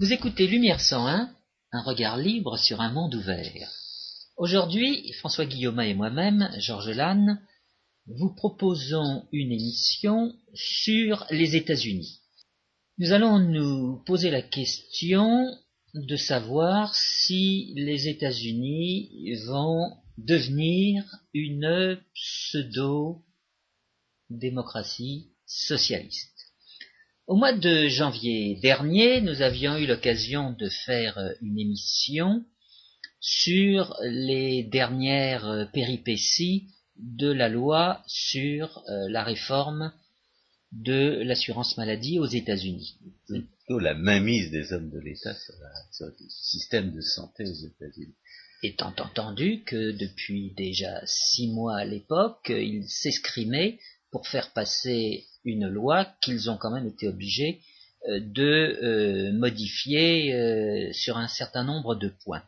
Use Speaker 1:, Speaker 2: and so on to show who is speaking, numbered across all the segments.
Speaker 1: Vous écoutez Lumière 101, un regard libre sur un monde ouvert. Aujourd'hui, François Guillaume et moi-même, Georges Lannes, vous proposons une émission sur les États-Unis. Nous allons nous poser la question de savoir si les États-Unis vont devenir une pseudo-démocratie socialiste. Au mois de janvier dernier, nous avions eu l'occasion de faire une émission sur les dernières péripéties de la loi sur euh, la réforme de l'assurance maladie aux États-Unis.
Speaker 2: Plutôt la mainmise des hommes de l'État sur, sur, le système de santé aux États-Unis.
Speaker 1: Étant entendu que depuis déjà six mois à l'époque, ils s'escrimaient pour faire passer une loi qu'ils ont quand même été obligés euh, de euh, modifier euh, sur un certain nombre de points.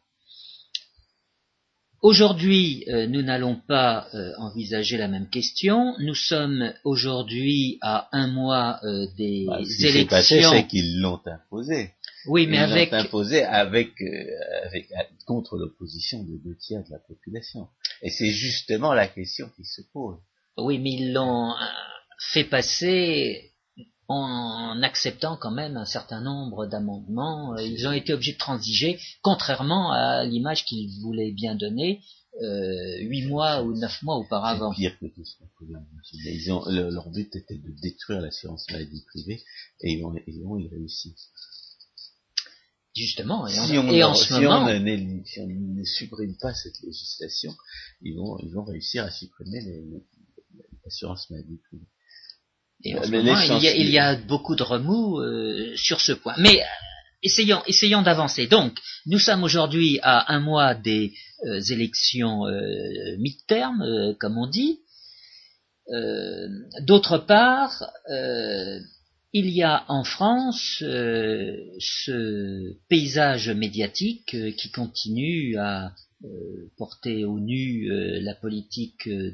Speaker 1: Aujourd'hui, nous n'allons pas envisager la même question. Nous sommes aujourd'hui à un mois des
Speaker 2: bah, ce qui
Speaker 1: élections.
Speaker 2: Passé, c'est qu'ils l'ont imposé.
Speaker 1: Oui, mais
Speaker 2: Ils
Speaker 1: avec
Speaker 2: l'ont imposé avec, avec contre l'opposition de deux tiers de la population. Et c'est justement la question qui se pose.
Speaker 1: oui, mais ils l'ont fait passer en acceptant quand même un certain nombre d'amendements. Euh, Ils ont été obligés de transiger, contrairement à l'image qu'ils voulaient bien donner euh, huit mois ou neuf mois auparavant.
Speaker 2: Pire que tout. Ils ont, le- leur but était de détruire l'assurance maladie privée et ils ont, ils ont y réussi.
Speaker 1: Justement, et en,
Speaker 2: Si on,
Speaker 1: et en
Speaker 2: ne-
Speaker 1: ce
Speaker 2: si
Speaker 1: moment,
Speaker 2: ne- si on ne supprime pas cette législation, ils vont, ils vont réussir à supprimer l'assurance maladie privée.
Speaker 1: Et en ce
Speaker 2: mais
Speaker 1: moment, il, y a,
Speaker 2: chances-
Speaker 1: il y a beaucoup de remous euh, sur ce point. Mais euh, essayons, essayons d'avancer. Donc, nous sommes aujourd'hui à un mois des euh, élections euh, mi-terme, euh, comme on dit. Euh, D'autre part, euh, il y a en France euh, ce paysage médiatique euh, qui continue à euh, porter au nu euh, la politique euh,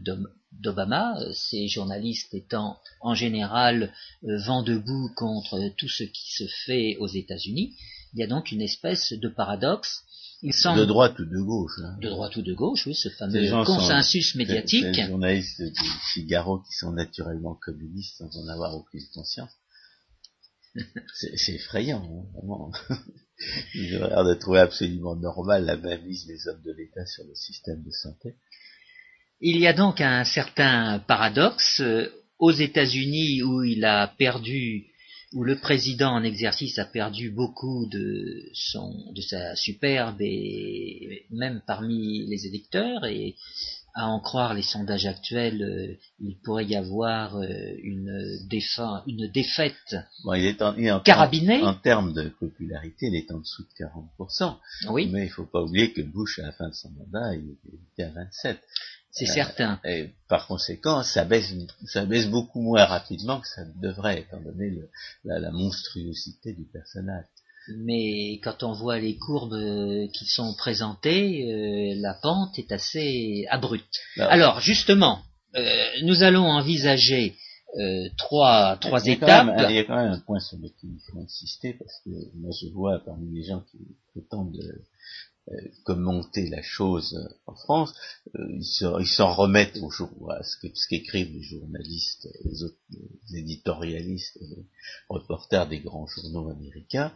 Speaker 1: d'Obama, euh, ces journalistes étant en général euh, vent debout contre tout ce qui se fait aux États-Unis. Il y a donc une espèce de paradoxe. Il semble
Speaker 2: De droite ou de gauche. hein.
Speaker 1: de droite ou de gauche, oui, ce fameux
Speaker 2: sont-
Speaker 1: consensus médiatique.
Speaker 2: Les journalistes du Figaro qui sont naturellement communistes sans en avoir aucune conscience. C'est c'est effrayant, hein, vraiment. Ils ont l'air de trouver absolument normal la mainmise des hommes de l'État sur le système de santé.
Speaker 1: Il y a donc un certain paradoxe euh, aux États-Unis où il a perdu, où le président en exercice a perdu beaucoup de son, de sa superbe et même parmi les électeurs et à en croire les sondages actuels, euh, il pourrait y avoir euh, une, défa- une défaite
Speaker 2: Bon, il est en, il est en,
Speaker 1: carabinée.
Speaker 2: en termes de popularité, il est en dessous de 40%.
Speaker 1: Oui,
Speaker 2: Mais il faut pas oublier que Bush, à la fin de son mandat, il était à 27.
Speaker 1: c'est
Speaker 2: Euh,
Speaker 1: certain.
Speaker 2: Et par conséquent, ça baisse, ça baisse beaucoup moins rapidement que ça ne devrait, étant donné le- la, la monstruosité du personnage.
Speaker 1: Mais quand on voit les courbes euh, qui sont présentées, euh, la pente est assez abrupte.
Speaker 2: Alors,
Speaker 1: Alors justement, euh, nous allons envisager euh, trois, trois
Speaker 2: il
Speaker 1: étapes.
Speaker 2: même il y a quand même un point sur lequel il faut insister, parce que moi je vois parmi les gens qui prétendent euh, commenter la chose euh, en France, euh, ils se- ils s'en remettent au jour, à ce que- ce qu'écrivent les journalistes, les autres les éditorialistes, les reporters des grands journaux américains,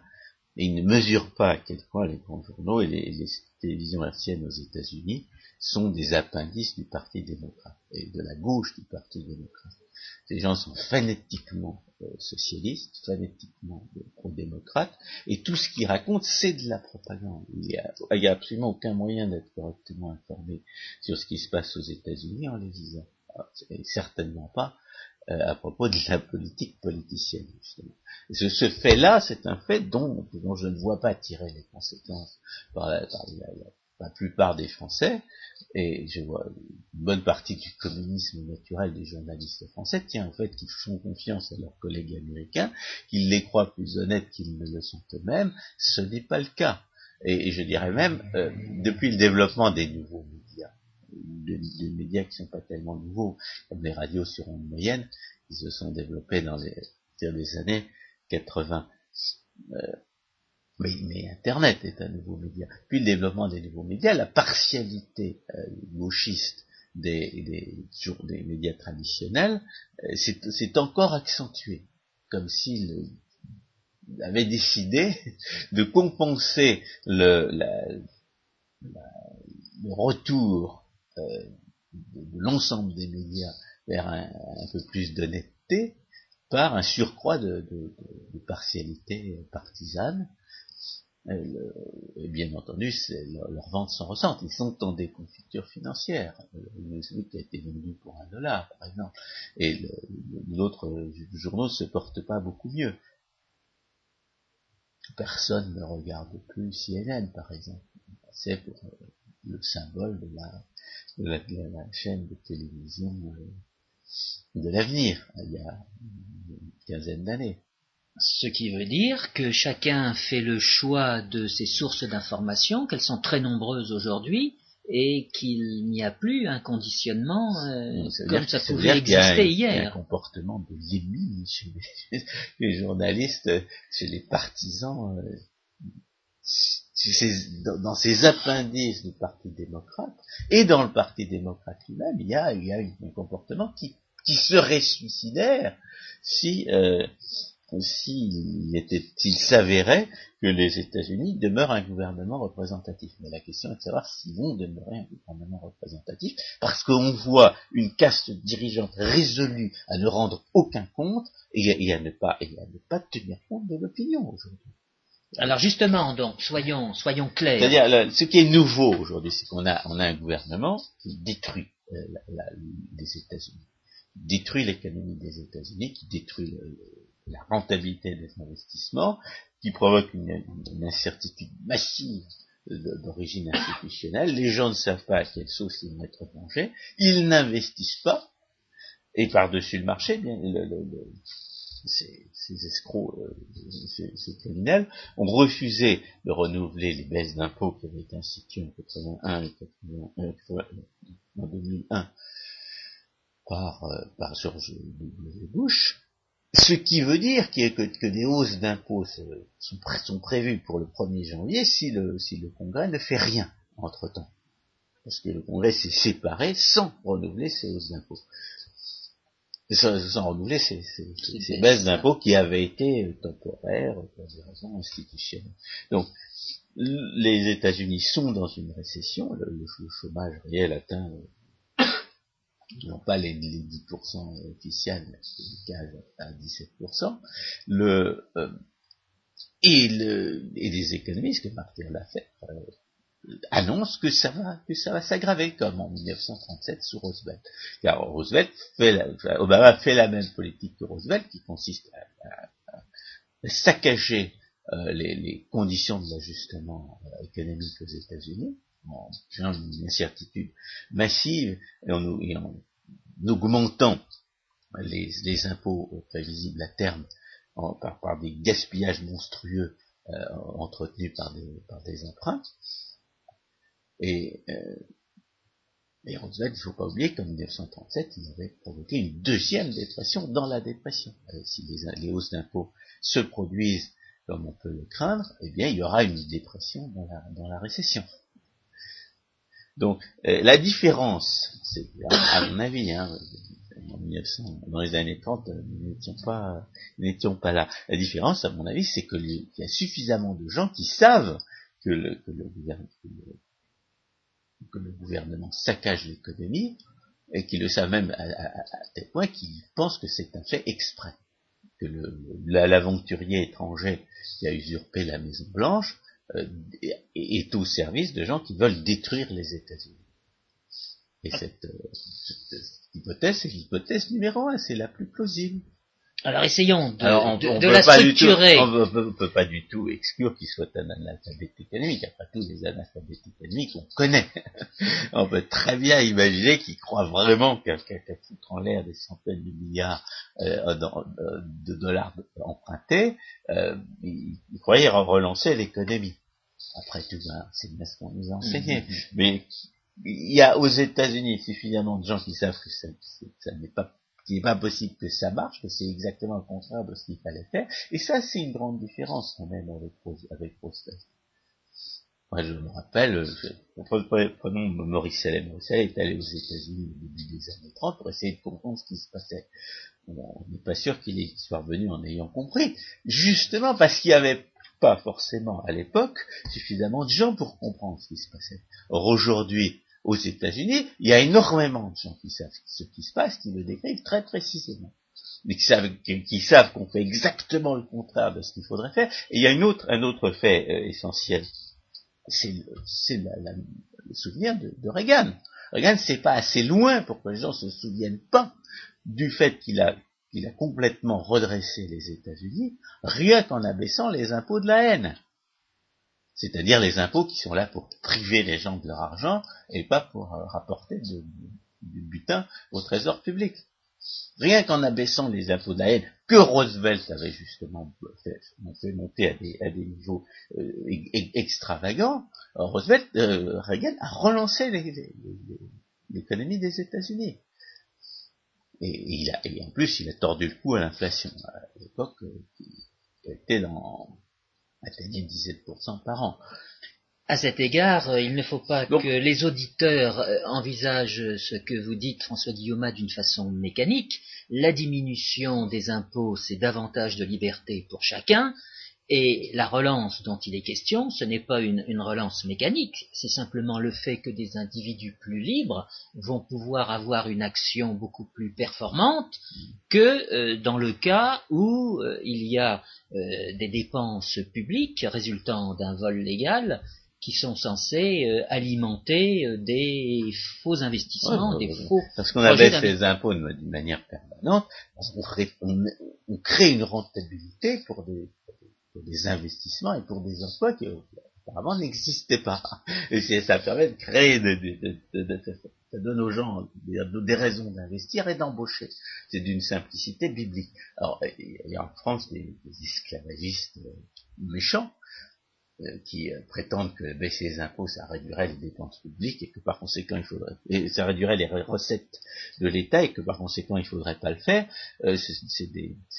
Speaker 2: et ils ne mesurent pas à quel point les grands journaux et les, télévisions hertziennes aux États-Unis sont des appendices du Parti démocrate et de la gauche du Parti démocrate. Ces gens sont phonétiquement euh, socialistes, phonétiquement euh, pro-démocrates, et tout ce qu'ils racontent, c'est de la propagande. Il n'y a, absolument aucun moyen d'être correctement informé sur ce qui se passe aux États-Unis en les lisant. Alors, Et certainement pas à propos de la politique politicienne, justement. Et ce, fait-là, c'est un fait dont, dont je ne vois pas tirer les conséquences par la, par la- la- la plupart des Français, et je vois une bonne partie du communisme naturel des journalistes français tient au fait qu'ils font confiance à leurs collègues américains, qu'ils les croient plus honnêtes qu'ils ne le sont eux-mêmes. Ce n'est pas le cas. Et, et je dirais même, euh, depuis le développement des nouveaux médias, des, des médias qui sont pas tellement nouveaux, comme les radios sur ondes moyennes, qui se sont développés dans les, années 80. Euh, mais, Internet est un nouveau média. Puis le développement des nouveaux médias, la partialité euh, gauchiste des, des, médias traditionnels euh, c'est encore accentué, comme s'il avait décidé de compenser le retour euh, de, l'ensemble des médias vers un, peu plus d'honnêteté par un surcroît de, partialité partisane et bien entendu, leur, leur, vente s'en ressent. Ils sont dans des confitures financières. Newsweek a été vendu pour un dollar, par exemple. Et l'autre journaux ne se porte pas beaucoup mieux. Personne ne regarde plus CNN, par exemple. C'est euh, le symbole de la, de la, chaîne de télévision euh, de l'avenir, il y a une quinzaine d'années.
Speaker 1: Ce qui veut dire que chacun fait le choix de ses sources d'information, qu'elles sont très nombreuses aujourd'hui, et qu'il n'y a plus un conditionnement euh, comme ça pouvait exister hier. Il y
Speaker 2: a un comportement de limite chez les, journalistes, chez les partisans, euh, dans ces appendices du Parti démocrate, et dans le Parti démocrate lui-même, il y a, il y a un comportement qui, qui serait suicidaire si euh, s'il s'avérait que les États-Unis demeurent un gouvernement représentatif. Mais la question est de savoir s'ils vont demeurer un gouvernement représentatif, parce qu'on voit une caste dirigeante résolue à ne rendre aucun compte et, à, ne pas, et à ne pas tenir compte de l'opinion aujourd'hui.
Speaker 1: Alors justement, donc, soyons, soyons clairs.
Speaker 2: C'est-à-dire, ce qui est nouveau aujourd'hui, c'est qu'on a, on a un gouvernement qui détruit euh, les États-Unis, détruit l'économie des États-Unis, qui détruit le, la rentabilité des investissements, qui provoque une, incertitude massive d'origine institutionnelle. Les gens ne savent pas à quelle sauce ils vont être mangés. Ils n'investissent pas. Et par-dessus le marché, bien, ces, escrocs, euh, ces, criminels, ont refusé de renouveler les baisses d'impôts qui avaient été instituées en 81 et euh, en 2001 par, euh, par George W. Bush, ce qui veut dire que, des hausses d'impôts sont, prévues pour le 1er janvier si le, Congrès ne fait rien entre-temps. Parce que le Congrès s'est séparé sans renouveler ces hausses d'impôts. Sans, renouveler ces, baisses d'impôts qui avaient été temporaires pour des raisons institutionnelles. Donc, les États-Unis sont dans une récession, le chômage réel atteint non pas les, 10% officiels, mais les à 17%, le, euh, et, le, et les économistes, comme Martin l'a fait, euh, annoncent que ça va, que ça va s'aggraver, comme en 1937 sous Roosevelt. Car Roosevelt fait la, Obama fait la même politique que Roosevelt, qui consiste à, saccager euh, les, conditions de l'ajustement euh, économique aux États-Unis, en créant une incertitude massive et en, augmentant les, impôts prévisibles à terme par, des gaspillages monstrueux euh, entretenus par des, emprunts. Et, euh, et Roosevelt, il ne faut pas oublier qu'en 1937, il avait provoqué une deuxième dépression dans la dépression. Euh, si les, hausses d'impôts se produisent comme on peut le craindre, eh bien, il y aura une dépression dans la récession. Donc euh, la différence, c'est à, mon avis, hein, en 1900, dans les années 30, euh, nous n'étions pas, n'étions pas là. La différence, à mon avis, c'est qu'il y a suffisamment de gens qui savent que le, que gouvernement saccage l'économie et qui le savent même à, tel point qu'ils pensent que c'est un fait exprès, que l'aventurier étranger qui a usurpé la Maison Blanche euh, est au service de gens qui veulent détruire les États-Unis. Et cette, euh, cette hypothèse, c'est l'hypothèse numéro un, c'est la plus plausible.
Speaker 1: Alors essayons de, la structurer.
Speaker 2: on ne peut, pas du tout exclure qu'il soit un analphabète économique. Après tout, les analphabètes économiques, on connaît. on peut très bien imaginer qu'il croit vraiment qu'à foutre en l'air des centaines de milliards euh, euh, de dollars empruntés, euh, il, croyait relancer l'économie. Après tout, ben, c'est bien ce qu'on nous a enseigné. Mais il y a aux États-Unis suffisamment de gens qui savent que ça n'est pas qu'il n'est pas possible que ça marche, que c'est exactement le contraire de ce qu'il fallait faire. Et ça, c'est une grande différence quand même avec, avec Moi, je me rappelle, prenons Maurice Allais. Maurice est allé aux États-Unis au début des années 30 pour essayer de comprendre ce qui se passait. on n'est pas sûr qu'il soit revenu en ayant compris. Justement parce qu'il n'y avait pas forcément à l'époque suffisamment de gens pour comprendre ce qui se passait. Or aujourd'hui, aux États-Unis, il y a énormément de gens qui savent ce qui se passe, qui le décrivent très précisément, mais qui savent, qu'on fait exactement le contraire de ce qu'il faudrait faire. Et il y a un autre fait euh, essentiel, c'est le souvenir de, Reagan. Reagan, c'est pas assez loin pour que les gens se souviennent pas du fait qu'il a, qu'il a complètement redressé les États-Unis, rien qu'en abaissant les impôts de la haine c'est-à-dire les impôts qui sont là pour priver les gens de leur argent et pas pour euh, rapporter du butin au trésor public. Rien qu'en abaissant les impôts de la haine, que Roosevelt avait justement fait, monter à des, niveaux euh, extravagants, Roosevelt, euh, Reagan a relancé l'économie des États-Unis. Et, et, en plus, il a tordu le cou à l'inflation. À l'époque, qui était dans, atteignait 17% par an.
Speaker 1: À cet égard, euh, il ne faut pas que les auditeurs euh, envisagent ce que vous dites, François Guillaume, d'une façon mécanique. La diminution des impôts, c'est davantage de liberté pour chacun, et la relance dont il est question, ce n'est pas une, relance mécanique, c'est simplement le fait que des individus plus libres vont pouvoir avoir une action beaucoup plus performante que euh, dans le cas où euh, il y a euh, des dépenses publiques résultant d'un vol légal qui sont censées alimenter des faux investissements, des faux
Speaker 2: parce qu'on abaisse les impôts d'une manière permanente, on crée une rentabilité pour des pour des investissements et pour des emplois qui apparemment n'existaient pas. Et ça permet de créer, ça donne aux gens des, raisons d'investir et d'embaucher. C'est d'une simplicité biblique. Alors, il y a en France des, esclavagistes euh, méchants qui euh, prétendent que baisser les impôts, ça réduirait les dépenses publiques et que par conséquent il faudrait, ça réduirait les recettes de l'État et que par conséquent il faudrait pas le faire. c'est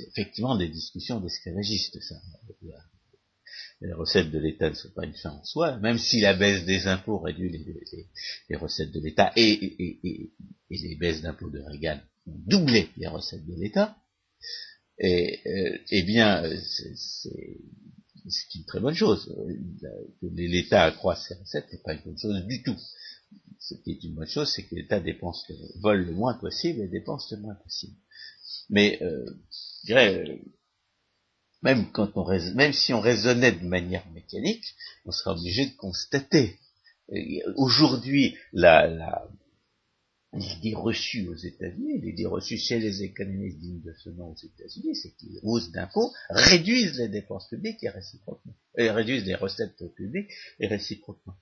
Speaker 2: effectivement des discussions d'esclavagistes, ça les recettes de l'État ne sont pas une fin en soi, même si la baisse des impôts réduit les, recettes de l'État et, les baisses d'impôts de Reagan ont doublé les recettes de l'État, et, euh, eh bien, c'est une très bonne chose. Que l'État accroisse ses recettes n'est pas une bonne chose du tout. Ce qui est une bonne chose, c'est que l'État dépense, vole le moins possible et dépense le moins possible. Mais, euh, je dirais, même quand on même si on raisonnait de manière mécanique, on serait obligé de constater. Aujourd'hui, la, la, l'idée reçue aux États-Unis, l'idée reçue chez les économistes dignes de ce nom aux États-Unis, c'est que les hausses d'impôts réduisent les dépenses publiques et réciproquement, et réduisent les recettes publiques et réciproquement.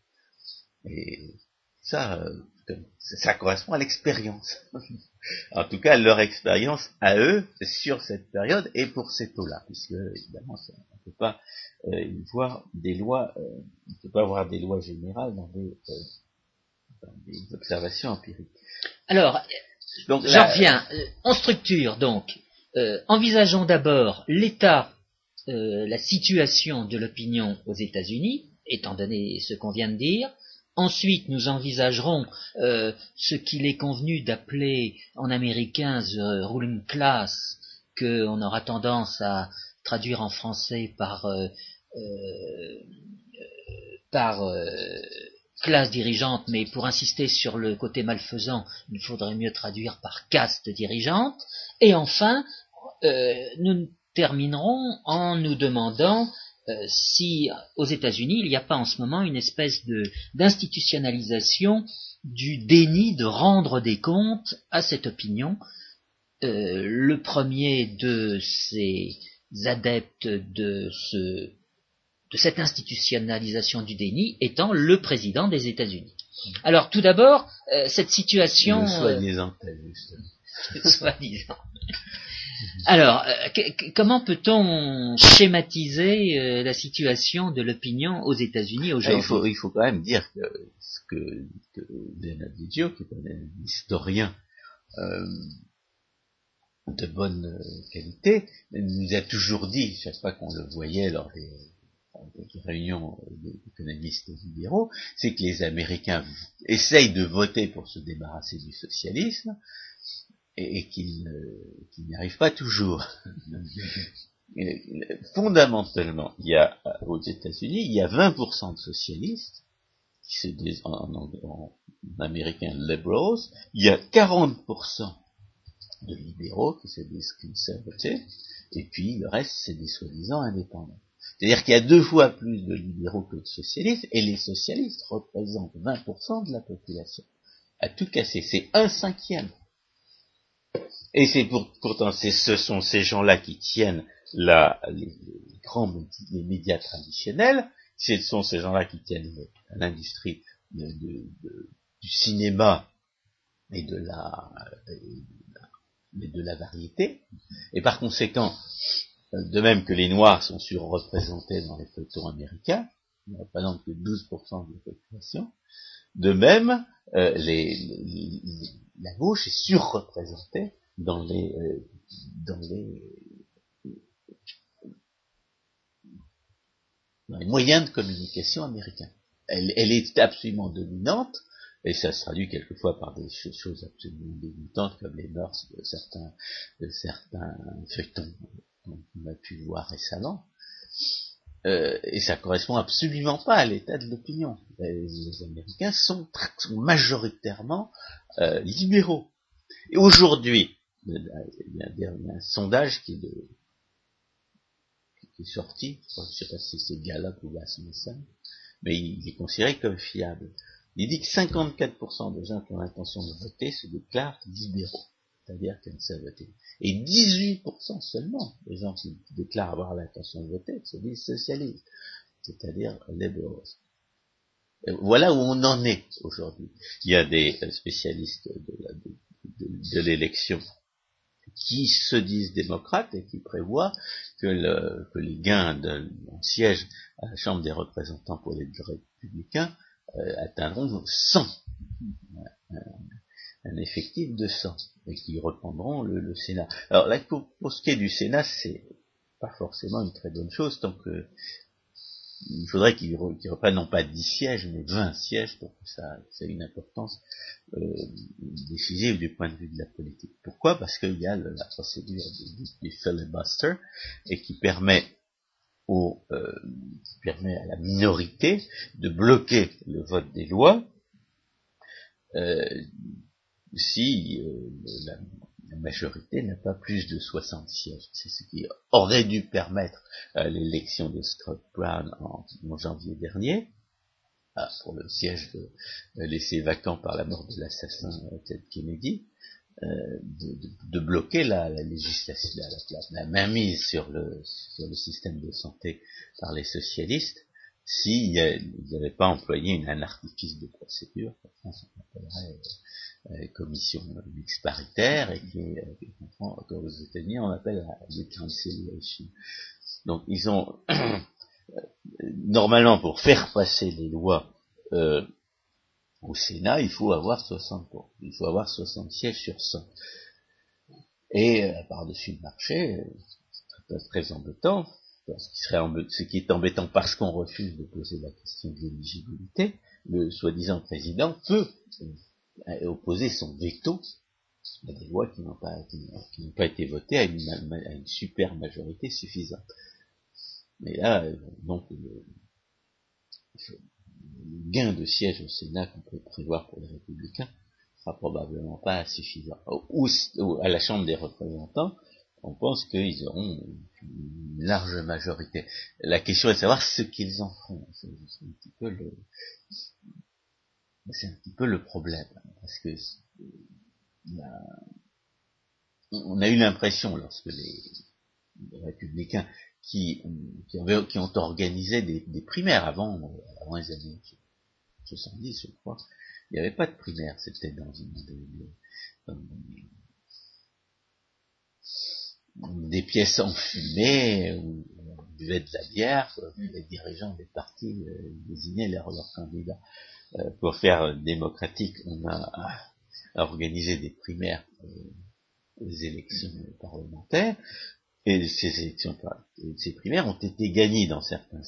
Speaker 2: Et ça, euh, ça correspond à l'expérience. en tout cas, leur expérience à eux sur cette période et pour ces taux-là, puisque évidemment, on ne peut pas euh, voir des lois, euh, on peut pas avoir des lois générales dans des, dans des observations empiriques.
Speaker 1: Alors, donc, j'en reviens. En structure, donc, envisageons d'abord l'état, la situation de l'opinion aux États-Unis, étant donné ce qu'on vient de dire, Ensuite, nous envisagerons euh, ce qu'il est convenu d'appeler en américain the ruling class, qu'on aura tendance à traduire en français par, euh, euh, par classe dirigeante, mais pour insister sur le côté malfaisant, il faudrait mieux traduire par caste dirigeante. Et enfin, nous terminerons en nous demandant euh, si aux États-Unis il n'y a pas en ce moment une espèce d'institutionnalisation du déni de rendre des comptes à cette opinion. Euh, le premier de ces adeptes de, ce, de cette institutionnalisation du déni étant le président des États-Unis. Alors tout d'abord, euh, cette situation...
Speaker 2: Soi-disant.
Speaker 1: Soi-disant. Alors, euh, comment peut-on schématiser euh, la situation de l'opinion aux États-Unis aujourd'hui?
Speaker 2: il faut, quand même dire que ce que, que Leonard qui est un historien, euh, de bonne qualité, nous a toujours dit, chaque fois qu'on le voyait lors des, réunions d'économistes libéraux, c'est que les Américains essayent de voter pour se débarrasser du socialisme et, qu'ils n'y arrivent pas toujours. Fondamentalement, il y a aux États-Unis, il y a 20% de socialistes qui se disent en, en américain liberals, il y a 40% de libéraux qui se disent conservatifs, et puis le reste, c'est des soi-disant indépendants. C'est-à-dire qu'il y a deux fois plus de libéraux que de socialistes, et les socialistes représentent 20% de la population. À tout casser, c'est un cinquième. Et c'est pourtant, ce sont ces gens-là qui tiennent les, grands médias traditionnels, ce sont ces gens-là qui tiennent l'industrie du cinéma et de la variété. Et par conséquent, de même que les Noirs sont surreprésentés dans les feuilletons américains, ils ne que 12% de la population, de même, euh, la gauche est surreprésentée dans les, euh, dans les, dans les moyens de communication américains. Elle, est absolument dominante, et ça se traduit quelquefois par des choses absolument dégoûtantes comme les mœurs de certains feuilletons qu'on a pu voir récemment. Euh, et ça correspond absolument pas à l'état de l'opinion. Les, Américains sont, sont majoritairement euh, libéraux. Et aujourd'hui, il, y a un sondage qui est, de, qui est sorti, je ne sais pas si c'est Gallup ou Rasmussen, mais il est considéré comme fiable. Il dit que 54% des gens qui ont l'intention de voter se déclarent libéraux, c'est-à-dire qu'ils ne savent voter. Et 18% seulement des gens qui déclarent avoir l'intention de voter se disent socialistes, c'est-à-dire libéraux. Voilà où on en est aujourd'hui. Il y a des spécialistes de l'élection qui se disent démocrates et qui prévoient que, les gains de siège à la Chambre des représentants pour les républicains euh, atteindront 100, un, effectif de 100, et qui reprendront le, Sénat. Alors là, pour, ce qui est du Sénat, c'est pas forcément une très bonne chose, tant que il faudrait qu'il qu reprenne non pas 10 sièges, mais 20 sièges pour que ça, ait une importance euh, décisive du point de vue de la politique. Pourquoi? Parce qu'il y a la procédure du, du, filibuster et qui permet au, euh, qui permet à la minorité de bloquer le vote des lois euh, si euh, la, majorité n'a pas plus de 60 sièges. C'est ce qui aurait dû permettre l'élection de Scott Brown en, janvier dernier, ah, pour le siège laissé vacant par la mort de l'assassin Ted Kennedy. Euh, de, bloquer la, législation, la, la, mainmise sur le, sur le système de santé par les socialistes s'ils n'avaient pas employé un artifice de procédure, euh, euh, commission mixte paritaire, et qui, aux États-Unis on appelle la reconciliation. Donc ils ont normalement pour faire passer les lois euh, au Sénat, il faut avoir 60 il faut avoir 60 sièges sur 100. Et euh, par-dessus le marché, c'est très, embêtant, ce qui, serait ce qui est embêtant parce qu'on refuse de poser la question de l'éligibilité, le soi-disant président peut euh, opposer son veto à des lois qui n'ont pas, été votées à une, super majorité suffisante. Mais là, euh, donc, le, gain de sièges au Sénat qu'on peut prévoir pour les républicains sera probablement pas suffisant. Ou, à la Chambre des représentants, on pense qu'ils auront une large majorité. La question est de savoir ce qu'ils en feront. C'est un petit peu le problème, parce que on a eu l'impression lorsque les républicains qui, ont organisé des, primaires avant, les années 70, je crois. Il n'y avait pas de primaire, c'était dans une des, pièces enfumées où on buvait de la bière, les dirigeants des partis euh, désignaient leurs leur candidats. Euh, pour faire démocratique, on a, organisé des primaires euh, élections parlementaires, et ces élections, ces primaires ont été gagnées dans certains,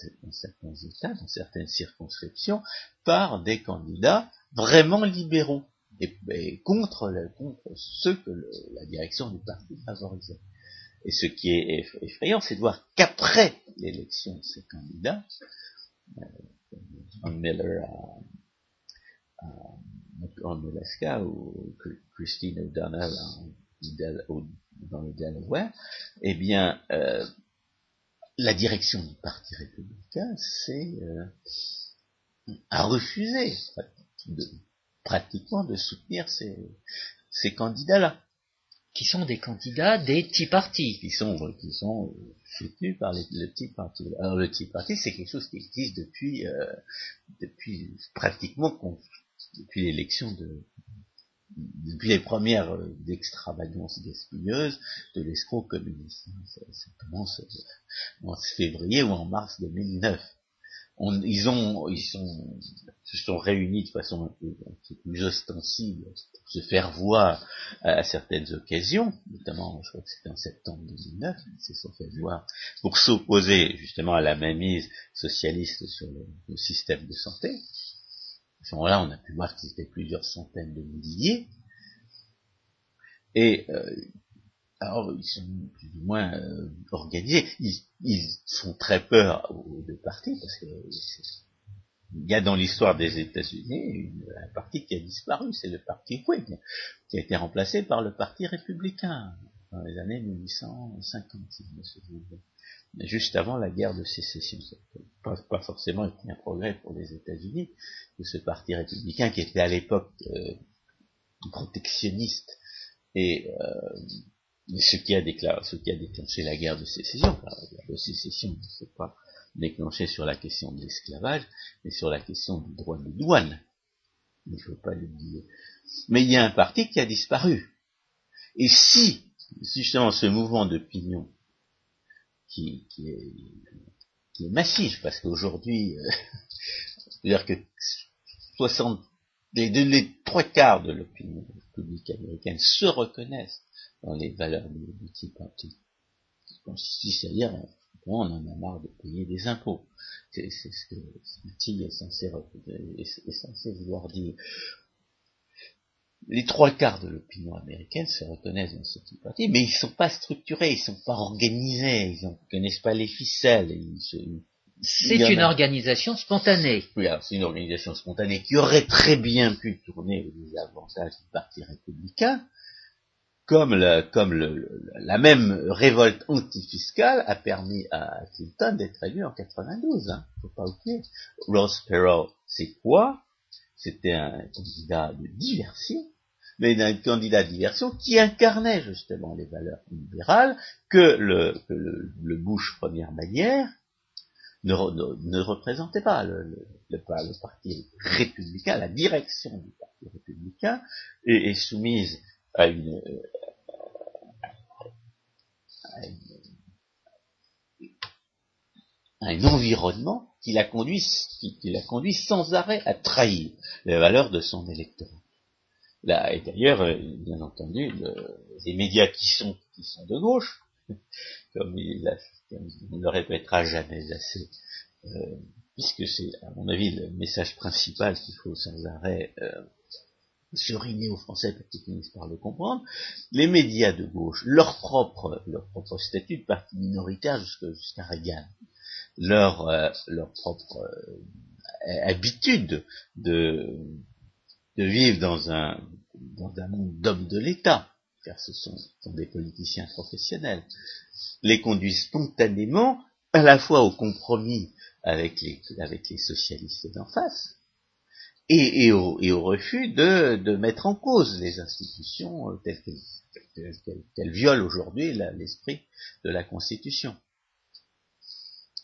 Speaker 2: dans États, dans certaines circonscriptions, par des candidats vraiment libéraux et, contre, ceux que la direction du parti favorisait. Et ce qui est effrayant, c'est de voir qu'après l'élection de ces candidats, euh, John Miller en Alaska ou Christine O'Donnell dans le Delaware, eh bien, euh, la direction du Parti républicain c'est euh, a refusé de, pratiquement de soutenir ces, ces candidats-là.
Speaker 1: Qui sont des candidats des Tea Party.
Speaker 2: Qui sont, qui sont soutenus par les, le Tea Party. Alors le Tea Party, c'est quelque chose qui existe depuis, euh, depuis pratiquement depuis l'élection de, depuis les premières euh, extravagances gaspilleuses de l'escroc communiste. Ça, commence en février ou en mars 2009 ils ont, ils sont, se sont réunis de façon un peu, plus ostensible pour se faire voir à, certaines occasions, notamment, je crois que c'était en septembre 2009, ils se sont fait voir pour s'opposer justement à la mainmise socialiste sur le, système de santé. À ce moment-là, on a pu voir qu'ils étaient plusieurs centaines de milliers. Et euh, alors, ils sont plus ou moins euh, organisés. Ils, ils, font très peur aux deux partis parce que il y a dans l'histoire des États-Unis un parti qui a disparu, c'est le parti Whig, qui a été remplacé par le parti républicain dans les années 1850, si je me juste avant la guerre de sécession. Pas, pas forcément été un progrès pour les États-Unis, que ce parti républicain qui était à l'époque euh, protectionniste et euh, ce qui a ce qui a déclenché la guerre de sécession, la guerre de sécession ne s'est pas déclenchée sur la question de l'esclavage, mais sur la question du droit de douane. Il ne faut pas l'oublier. Mais il y a un parti qui a disparu. Et si, justement, ce mouvement d'opinion qui, est, massif, parce qu'aujourd'hui, euh, dire que 60, les, trois quarts de l'opinion publique américaine se reconnaissent dans les valeurs du, du type anti. consiste à dire, on en a marre de payer des impôts. C'est ce que censé, est, censé vouloir dire. Les trois quarts de l'opinion américaine se reconnaissent dans ce type parti, mais ils sont pas structurés, ils sont pas organisés, ils ne connaissent pas les ficelles.
Speaker 1: c'est une organisation spontanée.
Speaker 2: Oui, c'est une organisation spontanée qui aurait très bien pu tourner aux avantages du Parti républicain, comme, la, comme le, la même révolte antifiscale a permis à Clinton d'être élu en 92. Hein, faut pas oublier. Ross Perot, c'est quoi? C'était un candidat de diversion, mais un candidat de diversion qui incarnait justement les valeurs libérales que le, Bush première manière ne, représentait pas. Le, parti républicain, la direction du parti républicain est, soumise à une, un environnement qui, l'a conduit sans arrêt à trahir les valeurs de son électorat. Là, et d'ailleurs, euh, bien entendu, les médias qui sont, qui sont de gauche, comme il, ne le répétera jamais assez, euh, puisque c'est, à mon avis, le message principal qu'il faut sans arrêt euh, suriner aux Français pour qu'ils finissent par le comprendre, les médias de gauche, leur propre, leur propre statut de parti minoritaire jusqu'à Reagan, leur, euh, leur propre euh, habitude de, de vivre dans un, dans un monde d'hommes de l'État, car ce sont, des politiciens professionnels, les conduisent spontanément à la fois au compromis avec les, avec les socialistes d'en face, et, et, au, et, au, refus de, de, mettre en cause les institutions euh, telles qu'elles violent aujourd'hui l'esprit de la Constitution.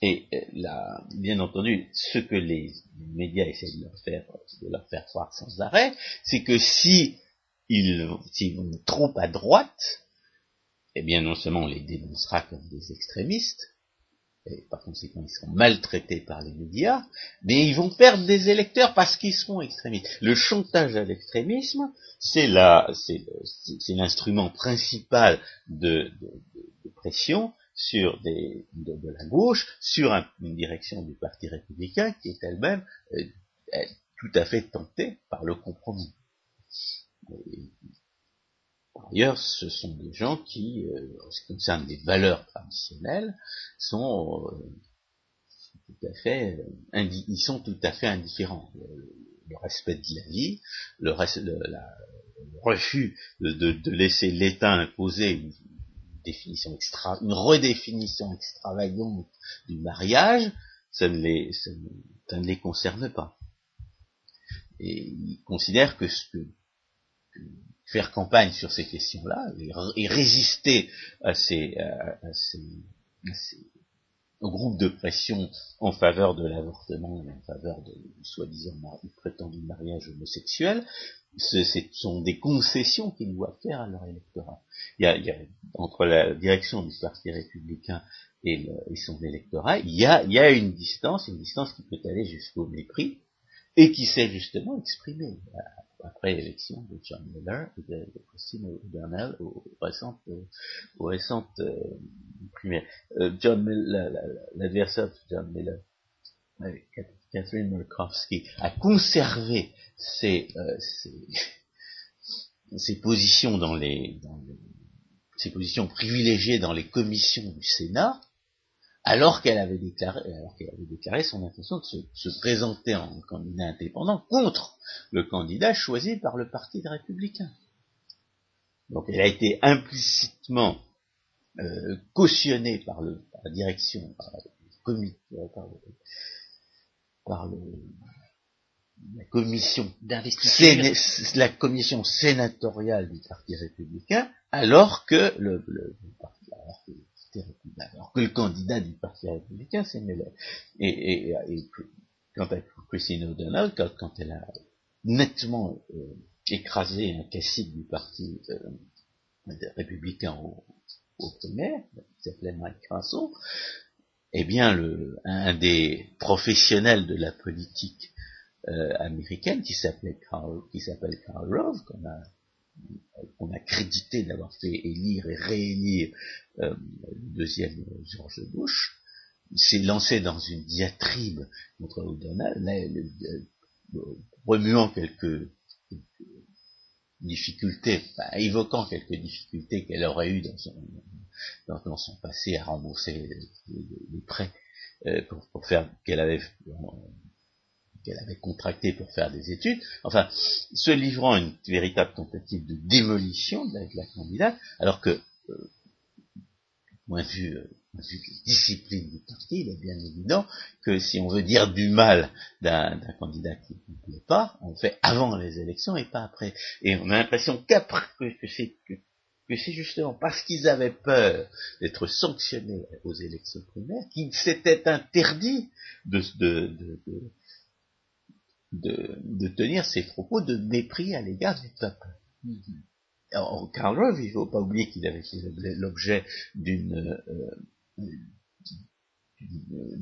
Speaker 2: Et euh, là, bien entendu, ce que les médias essaient de leur faire, de leur faire croire sans arrêt, c'est que si ils, vont trop à droite, eh bien non seulement on les dénoncera comme des extrémistes, et par conséquent ils seront maltraités par les médias, mais ils vont perdre des électeurs parce qu'ils seront extrémistes. Le chantage à l'extrémisme, c'est l'instrument principal de, pression sur des, de, la gauche, sur une direction du Parti républicain qui est elle-même euh, tout à fait tentée par le compromis. Par ailleurs, ce sont des gens qui, euh, en ce qui concerne des valeurs traditionnelles, sont euh, tout à fait, euh, ils sont tout à fait indifférents. Le, respect de la vie, le, refus de, laisser l'État imposer définition extra, une redéfinition extravagante du mariage, ça ne les, ça ne, les concerne pas. Et ils considèrent que ce que faire campagne sur ces questions-là et, résister à ces, au groupe de pression en faveur de l'avortement et en faveur de, soi-disant prétendu mariage homosexuel, ce, sont des concessions qu'ils doivent faire à leur électorat. Il y a, entre la direction du Parti républicain et, son électorat, il y, a, il y a une distance, une distance qui peut aller jusqu'au mépris, et qui s'est justement exprimée après l'élection de John Miller et de, Christine O'Donnell aux récentes, aux récentes euh, primaires. Euh, John Miller, l'adversaire de John Miller, Catherine Murkowski, a conservé ses, euh, ses, ses, positions dans les ses positions privilégiées dans les commissions du Sénat, alors qu'elle avait déclaré, alors qu'elle avait déclaré son intention de se, présenter en candidat indépendant contre le candidat choisi par le Parti des Républicains. Donc elle a été implicitement euh, cautionnée par, le, la direction, par, le par, le, la commission la commission sénatoriale du Parti républicain, alors que le, le, alors que le candidat du Parti républicain, c'est Miller. Et, quant à Christine O'Donnell, quand, elle a nettement euh, écrasé un classique du Parti euh, républicain au, au primaire, qui s'appelait Mike Crasso, eh bien, un des professionnels de la politique euh, américaine, qui s'appelait qui Karl Rove, qu'on a qu'on a crédité d'avoir fait élire et réélire euh, le deuxième George Bush, s'est lancé dans une diatribe contre O'Donnell, euh, remuant quelques, difficultés, évoquant quelques difficultés qu'elle aurait eues dans son, passé à rembourser les, prêts euh, pour, pour, faire qu'elle avait qu'elle avait contracté pour faire des études, enfin, se livrant à une véritable tentative de démolition de la, candidate, alors que, euh, point, de euh, discipline du parti, il est bien évident que si on veut dire du mal d'un candidat qui ne plaît pas, on le fait avant les élections et pas après. Et on a l'impression qu'après, que, c'est c'est justement parce qu'ils avaient peur d'être sanctionnés aux élections primaires qu'ils s'étaient interdits de, de, de, de, de, tenir ces propos de mépris à l'égard du peuple. Alors, Karl Rove, il ne faut pas oublier qu'il avait fait l'objet d'une euh,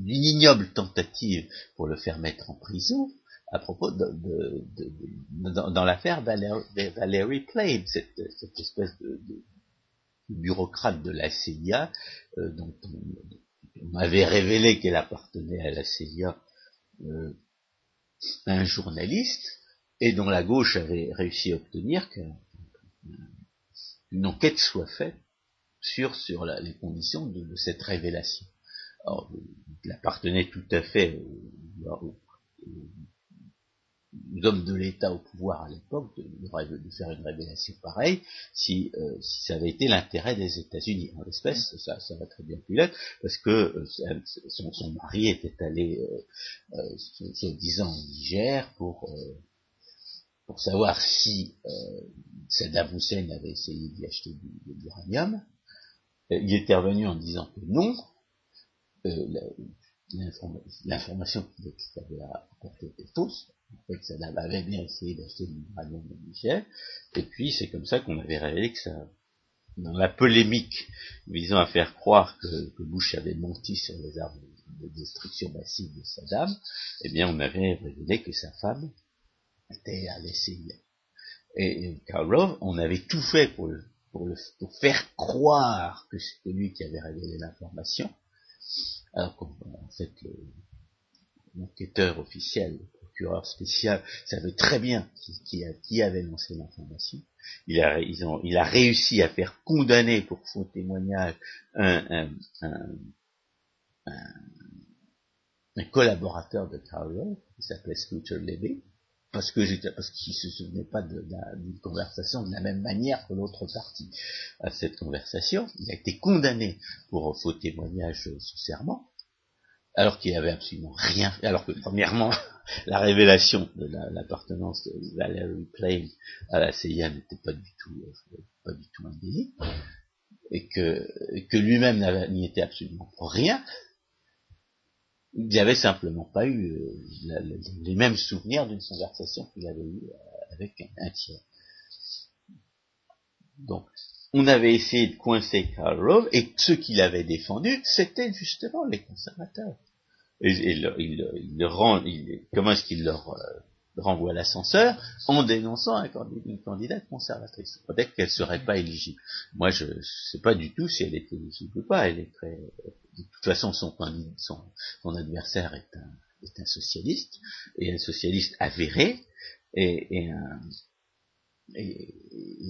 Speaker 2: ignoble tentative pour le faire mettre en prison à propos de, de, de dans, dans l'affaire Valerie, Plame, cette, cette, espèce de, bureaucrate de la CIA euh, dont on, on, avait révélé qu'elle appartenait à la CIA euh, un journaliste et dont la gauche avait réussi à obtenir qu'une enquête soit faite sur, sur les conditions de, cette révélation. Il appartenait tout à fait aux, hommes de l'État au pouvoir à l'époque de, faire une révélation pareille si, euh, si ça avait été l'intérêt des États-Unis. En l'espèce, ça, ça va très bien pu l'être, parce que euh, son, mari était allé, euh, euh disant au Niger pour pour savoir si Saddam Hussein avait essayé d'y acheter de l'uranium. Il était revenu en disant que non. L'information qu'il avait apportée était fausse. En fait, ça avait bien essayé d'acheter du uranium de Michel, et puis c'est comme ça qu'on avait révélé que ça, dans la polémique visant à faire croire que, Bush avait menti sur les armes de destruction massive de Saddam, eh bien, on avait révélé que sa femme était à l'essai. Et, Karl Rove, on avait tout fait pour, pour, faire croire que c'était lui qui avait révélé l'information, alors qu'en fait, l'enquêteur officiel, le procureur spécial, savait très bien qui, avait lancé l'information il a, a réussi à faire condamner pour faux témoignage un, collaborateur de Carl qui s'appelait Scooter Levy, parce que j'étais, parce qu'il se souvenait pas d'une conversation de la même manière que l'autre partie à cette conversation. Il a été condamné pour faux témoignage sous serment alors qu'il avait absolument rien fait, alors que premièrement, la révélation de l'appartenance de Valerie Plane à la CIA n'était pas du tout, euh, pas du tout et que, que lui-même n'y était absolument rien, il n'avait simplement pas eu euh, les mêmes souvenirs d'une conversation qu'il avait eue euh, avec un, tiers. Donc, on avait essayé de coincer Karl Rove, et ceux qui l'avaient défendu, c'était justement les conservateurs il, il, comment est-ce qu'il leur renvoie l'ascenseur en dénonçant une candidate conservatrice. Peut-être qu'elle serait pas éligible. Moi, je sais pas du tout si elle est éligible ou pas. Elle est très, de toute façon, son, adversaire est un, un socialiste et un socialiste avéré et, et un,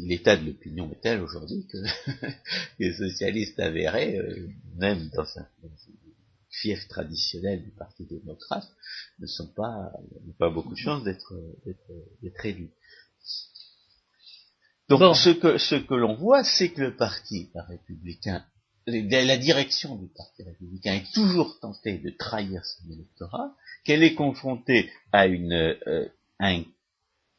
Speaker 2: l'état de l'opinion est tel aujourd'hui que les socialistes avérés, euh, même dans, sa, fief traditionnel du Parti démocrate ne sont pas, n'ont pas beaucoup de chances d'être, d'être, élus. Donc ce que, ce que l'on voit, c'est que le Parti républicain, la direction du Parti républicain est toujours tentée de trahir son électorat, qu'elle est confrontée à une, euh, un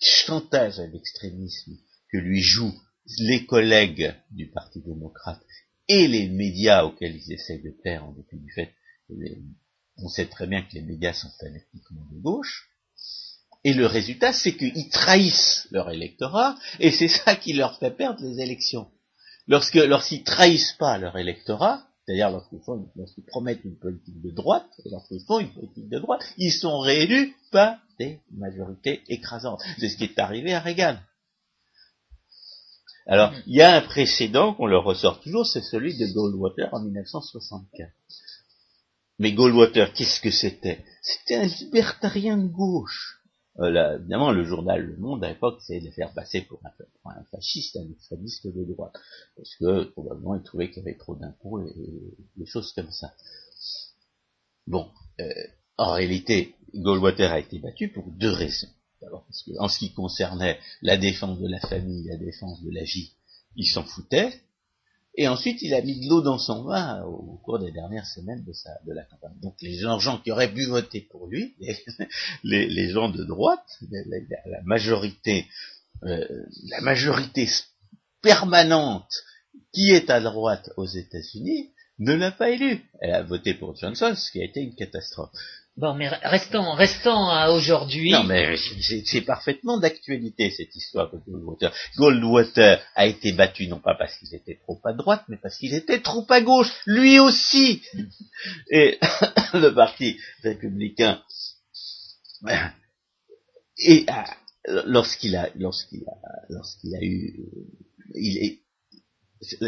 Speaker 2: chantage à l'extrémisme que lui jouent les collègues du Parti démocrate et les médias auxquels ils essaient de plaire en dépit du fait on sait très bien que les médias sont fanatiquement de gauche, et le résultat, c'est qu'ils trahissent leur électorat, et c'est ça qui leur fait perdre les élections. Lorsque, lorsqu'ils trahissent pas leur électorat, c'est-à-dire lorsqu'ils, lorsqu'ils promettent une politique de droite, et lorsqu'ils font une politique de droite, ils sont réélus par des majorités écrasantes. C'est ce qui est arrivé à Reagan. Alors, il y a un précédent qu'on leur ressort toujours, c'est celui de Goldwater en 1964. Mais Goldwater, qu'est-ce que c'était? C'était un libertarien de gauche. Euh, évidemment, le journal Le Monde, à l'époque, essayait de faire passer pour un, fasciste, un extrémiste de droite. Parce que, probablement, il trouvait qu'il y avait trop d'impôts et, des choses comme ça. Bon, euh, en réalité, Goldwater a été battu pour deux raisons. D'abord, parce que, en ce qui concernait la défense de la famille, la défense de la vie, il s'en foutait. Et ensuite, il a mis de l'eau dans son vin au cours des dernières semaines de, sa, la campagne. Donc les gens, qui auraient pu voter pour lui, les, les, gens de droite, la, majorité, euh, la majorité permanente qui est à droite aux États-Unis, ne l'a pas élu. Elle a voté pour Johnson, ce qui a été une catastrophe.
Speaker 1: Bon, mais restons, restons à aujourd'hui.
Speaker 2: Non, mais c'est parfaitement d'actualité cette histoire de Goldwater. Goldwater a été battu non pas parce qu'il était trop à droite, mais parce qu'il était trop à gauche, lui aussi. Et le parti républicain, et lorsqu'il a, lorsqu'il a, lorsqu'il a eu, il est,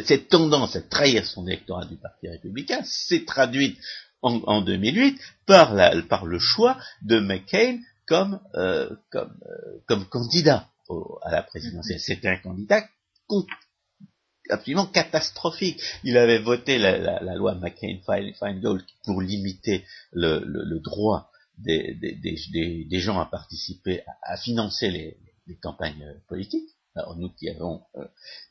Speaker 2: cette tendance à trahir son électorat du Parti républicain s'est traduite en, 2008 par, la, par le choix de McCain comme, euh, comme, euh, comme candidat à la présidentielle. C'était un candidat absolument catastrophique. Il avait voté la, la, loi McCain-Feingold pour limiter le, le, droit des, des, des, des, gens à participer, à, à financer les, les campagnes politiques. Alors nous qui avons euh,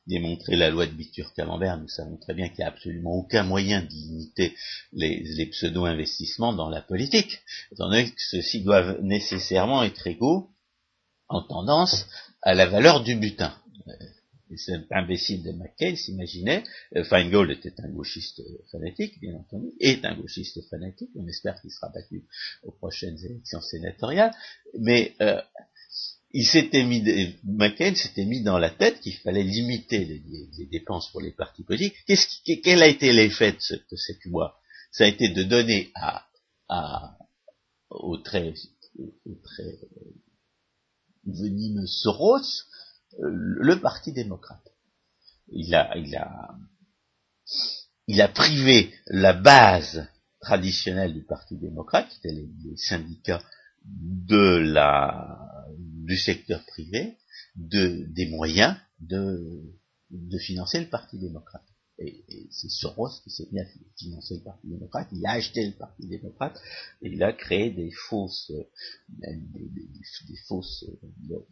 Speaker 2: démontré la loi de Bitur-Camembert, nous savons très bien qu'il n'y a absolument aucun moyen d'imiter les, les pseudo-investissements dans la politique, étant donné que ceux-ci doivent nécessairement être égaux en tendance à la valeur du butin. Euh, cet imbécile de McCain s'imaginait, euh, Feingold était un gauchiste fanatique, bien entendu, est un gauchiste fanatique, on espère qu'il sera battu aux prochaines élections sénatoriales, mais il s'était mis, McCain s'était mis dans la tête qu'il fallait limiter les, dépenses pour les partis politiques. quel a été l'effet de, cette loi? Ça a été de donner à, à au très, au très venimeux Soros euh, le parti démocrate. Il a, il a, il a privé la base traditionnelle du parti démocrate, qui étaient les syndicats de la, du secteur privé de, des moyens de, de financer le Parti démocrate. Et, c'est Soros qui s'est mis à financer le Parti démocrate, il a acheté le Parti démocrate, et il a créé des fausses, des, des, fausses euh,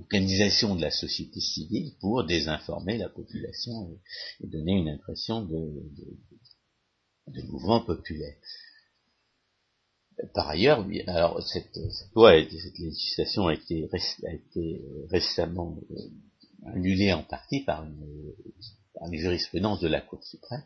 Speaker 2: organisations de la société civile pour désinformer la population et, donner une impression de, de, de mouvement populaire. Par ailleurs, alors cette, loi, cette législation a été, a été euh, récemment euh, annulée en partie par une, jurisprudence de la Cour suprême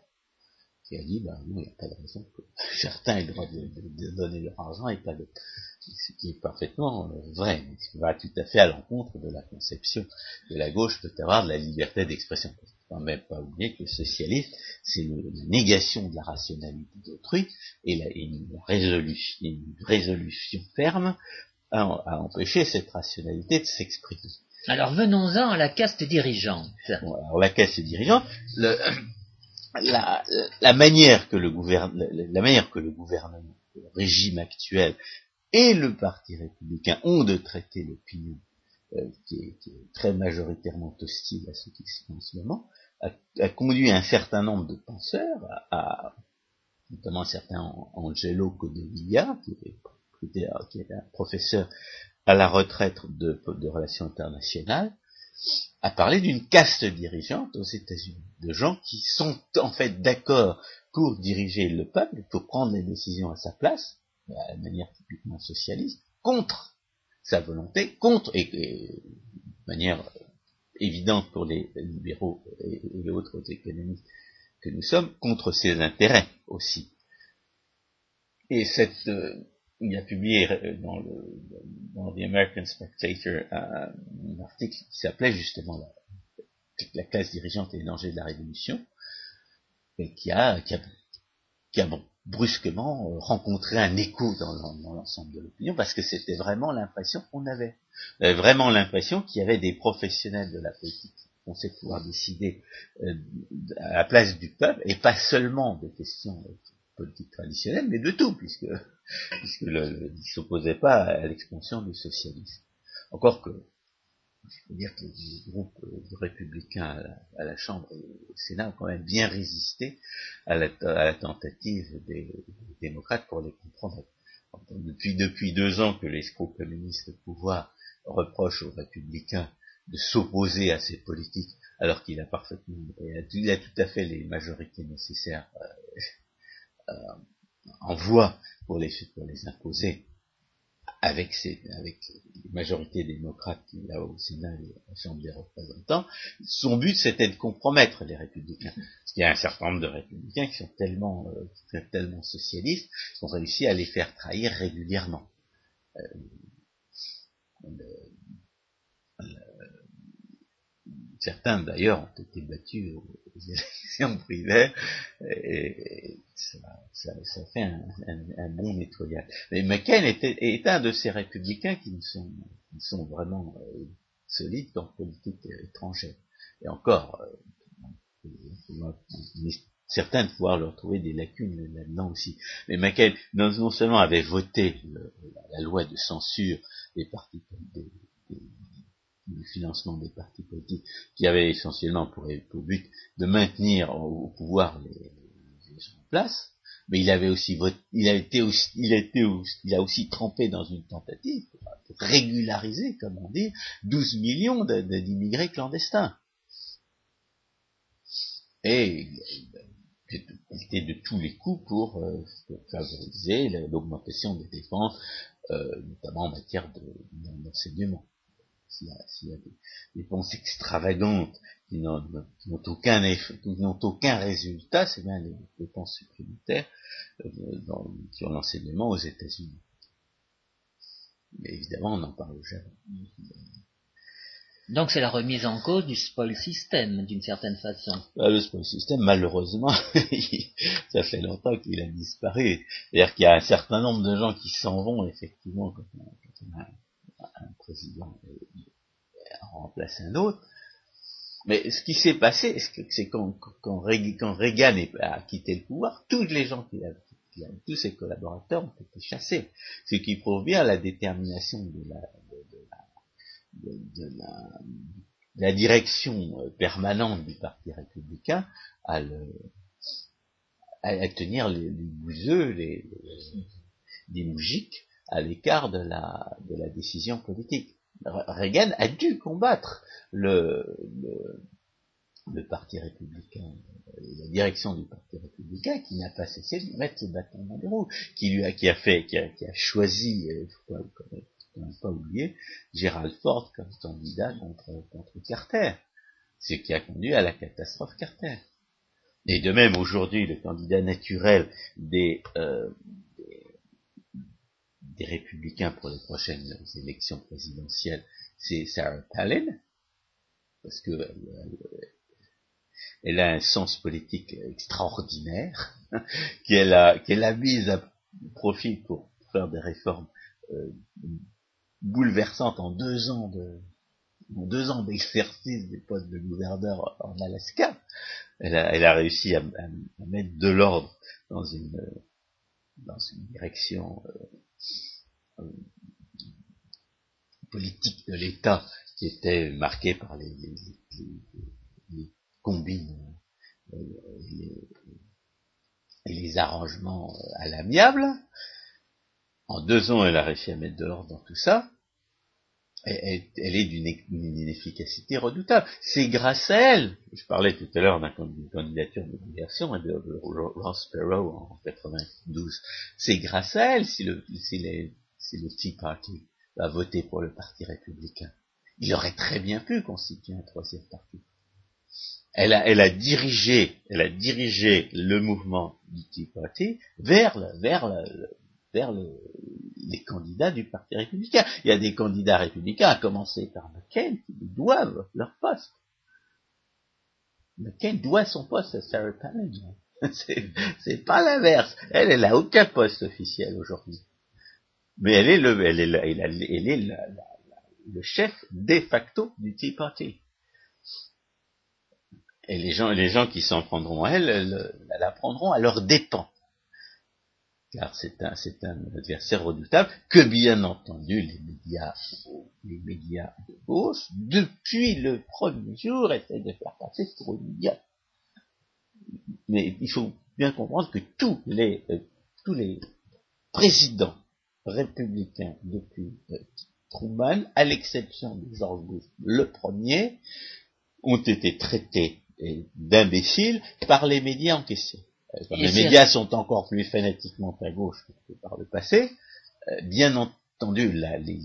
Speaker 2: qui a dit, ben non, il n'y a pas de raison que certains aient le droit de, donner leur argent et pas d'autres. Ce qui est parfaitement euh, vrai, mais ce qui va tout à fait à l'encontre de la conception de la gauche peut avoir de la liberté d'expression quand même pas oublier que le socialisme, c'est la négation de la rationalité d'autrui et, la, une, résolution, une, résolution, ferme à, empêcher cette rationalité de s'exprimer.
Speaker 1: Alors venons-en à la caste dirigeante.
Speaker 2: alors la caste dirigeante, le, la, la, manière que le gouvernement, la, manière que le gouvernement, le régime actuel et le Parti républicain ont de traiter l'opinion qui, est, qui, est, très majoritairement hostile à ce qui se fait en ce moment, a, conduit un certain nombre de penseurs, à, notamment un certain Angelo Codevilla, qui qui était un professeur à la retraite de, de relations internationales, à parler d'une caste dirigeante aux États-Unis, de gens qui sont en fait d'accord pour diriger le peuple, pour prendre les décisions à sa place, de manière typiquement socialiste, contre sa volonté, contre, et, de manière évidente pour les libéraux et, les autres économistes que nous sommes, contre ses intérêts aussi. Et cette, euh, il a publié euh, dans, le, dans The American Spectator un, article qui s'appelait justement la, la, classe dirigeante et les dangers de la révolution, et qui a, qui a, qui a brusquement euh, rencontrer un écho dans, l'ensemble de l'opinion, parce que c'était vraiment l'impression qu'on avait. Avait vraiment l'impression qu'il y avait des professionnels de la politique qui pensaient pouvoir décider euh, à la place du peuple, et pas seulement des questions euh, politiques traditionnelles, mais de tout, puisque, puisque le, ne s'opposait pas à l'expansion du socialisme. Encore que il faut dire que les groupes euh, républicains à la, Chambre et au Sénat ont quand même bien résisté à la, tentative des, démocrates pour les comprendre. Depuis, deux ans que les groupes communistes au pouvoir reprochent aux républicains de s'opposer à ces politiques, alors qu'il a parfaitement, il a, tout à fait les majorités nécessaires euh, euh, en voie pour les, pour les imposer avec, ces, avec les majorités démocrates qu'il a au Sénat et à Chambre des représentants, son but c'était de compromettre les républicains. Parce qu'il y a un certain nombre de républicains qui sont tellement, euh, tellement socialistes qu'ils ont réussi à les faire trahir régulièrement. Euh, certains d'ailleurs ont été battus aux, élections privées et, ça, fait un, bon nettoyage. Mais McCain est un de ces républicains qui ne sont, qui vraiment euh, solides qu'en politique étrangère. Et encore, euh, certains de pouvoir leur trouver des lacunes là-dedans aussi. Mais McCain non, seulement avait voté la, loi de censure des partis du financement des partis politiques, qui avait essentiellement pour, but de maintenir au, pouvoir les, gens en place, mais il avait aussi voté, il a été aussi, il a été il a aussi trempé dans une tentative pour régulariser, comme on dit, 12 millions d'immigrés clandestins. Et il était de tous les coups pour, euh, favoriser l'augmentation des dépenses, euh, notamment en matière d'enseignement s'il y a, des dépenses extravagantes qui n'ont aucun qui n'ont aucun résultat, c'est bien les dépenses supplémentaires euh, dans, sur l'enseignement aux États-Unis. Mais évidemment, on n'en parle jamais.
Speaker 1: Donc c'est la remise en cause du spoil system, d'une certaine façon.
Speaker 2: Ah, le spoil system, malheureusement, ça fait longtemps qu'il a disparu. C'est-à-dire qu'il y a un certain nombre de gens qui s'en vont, effectivement, quand on, a un président remplace un autre. Mais ce qui s'est passé, c'est quand, quand, Reagan a quitté le pouvoir, tous les gens qui tous ses collaborateurs ont été chassés. Ce qui prouve bien la détermination de la, de, la, direction euh, permanente du Parti républicain à, le, à, tenir les, les bouseux, les, les, moujiks à l'écart de la, de la décision politique. Reagan a dû combattre le, le, Parti républicain, la direction du Parti républicain, qui n'a pas cessé de mettre ses bâtons dans les roues, qui lui a, qui a fait, qui a, qui a choisi, il faut pas, pas oublier, Gerald Ford comme candidat contre, contre Carter, ce qui a conduit à la catastrophe Carter. Et de même, aujourd'hui, le candidat naturel des, euh, des républicains pour les prochaines élections présidentielles, c'est Sarah Palin, parce que elle, a un sens politique extraordinaire, qu'elle a, qu'elle a mise à profit pour faire des réformes euh, bouleversantes en deux ans de, en deux ans d'exercice des postes de gouverneur en Alaska. Elle a, elle a réussi à, mettre de l'ordre dans une, dans une direction euh, euh, politique de l'État qui était marquée par les, combines euh, et les, arrangements à l'amiable. En deux ans, elle a réussi à mettre de l'ordre dans tout ça. Elle, est d'une efficacité redoutable. C'est grâce à elle, je parlais tout à l'heure d'une candidature de diversion de, de Ross Perot en 92, c'est grâce à elle si, le, si le Tea Party va voter pour le Parti républicain. Il aurait très bien pu constituer un troisième parti. Elle a, dirigé, le mouvement du Tea Party vers, vers, vers les candidats du Parti républicain. Il y a des candidats républicains, à commencer par McCain, qui doivent leur poste. McCain doit son poste à Sarah Palin. C'est pas l'inverse. Elle, elle a aucun poste officiel aujourd'hui mais elle est le, elle est, elle est, le chef de facto du Tea Party. Et les gens, les gens qui s'en prendront à elle, la prendront à leur dépens. Car c'est un, un adversaire redoutable que bien entendu les médias, les médias de gauche, depuis le premier jour, essaient de faire passer pour une idiote. Mais il faut bien comprendre que tous les, euh, tous les présidents républicains depuis euh, Truman, à l'exception de George Bush le premier, ont été traités euh, d'imbéciles par les médias en question. Euh, les médias sont encore plus fanatiquement à gauche que par le passé. bien entendu, les,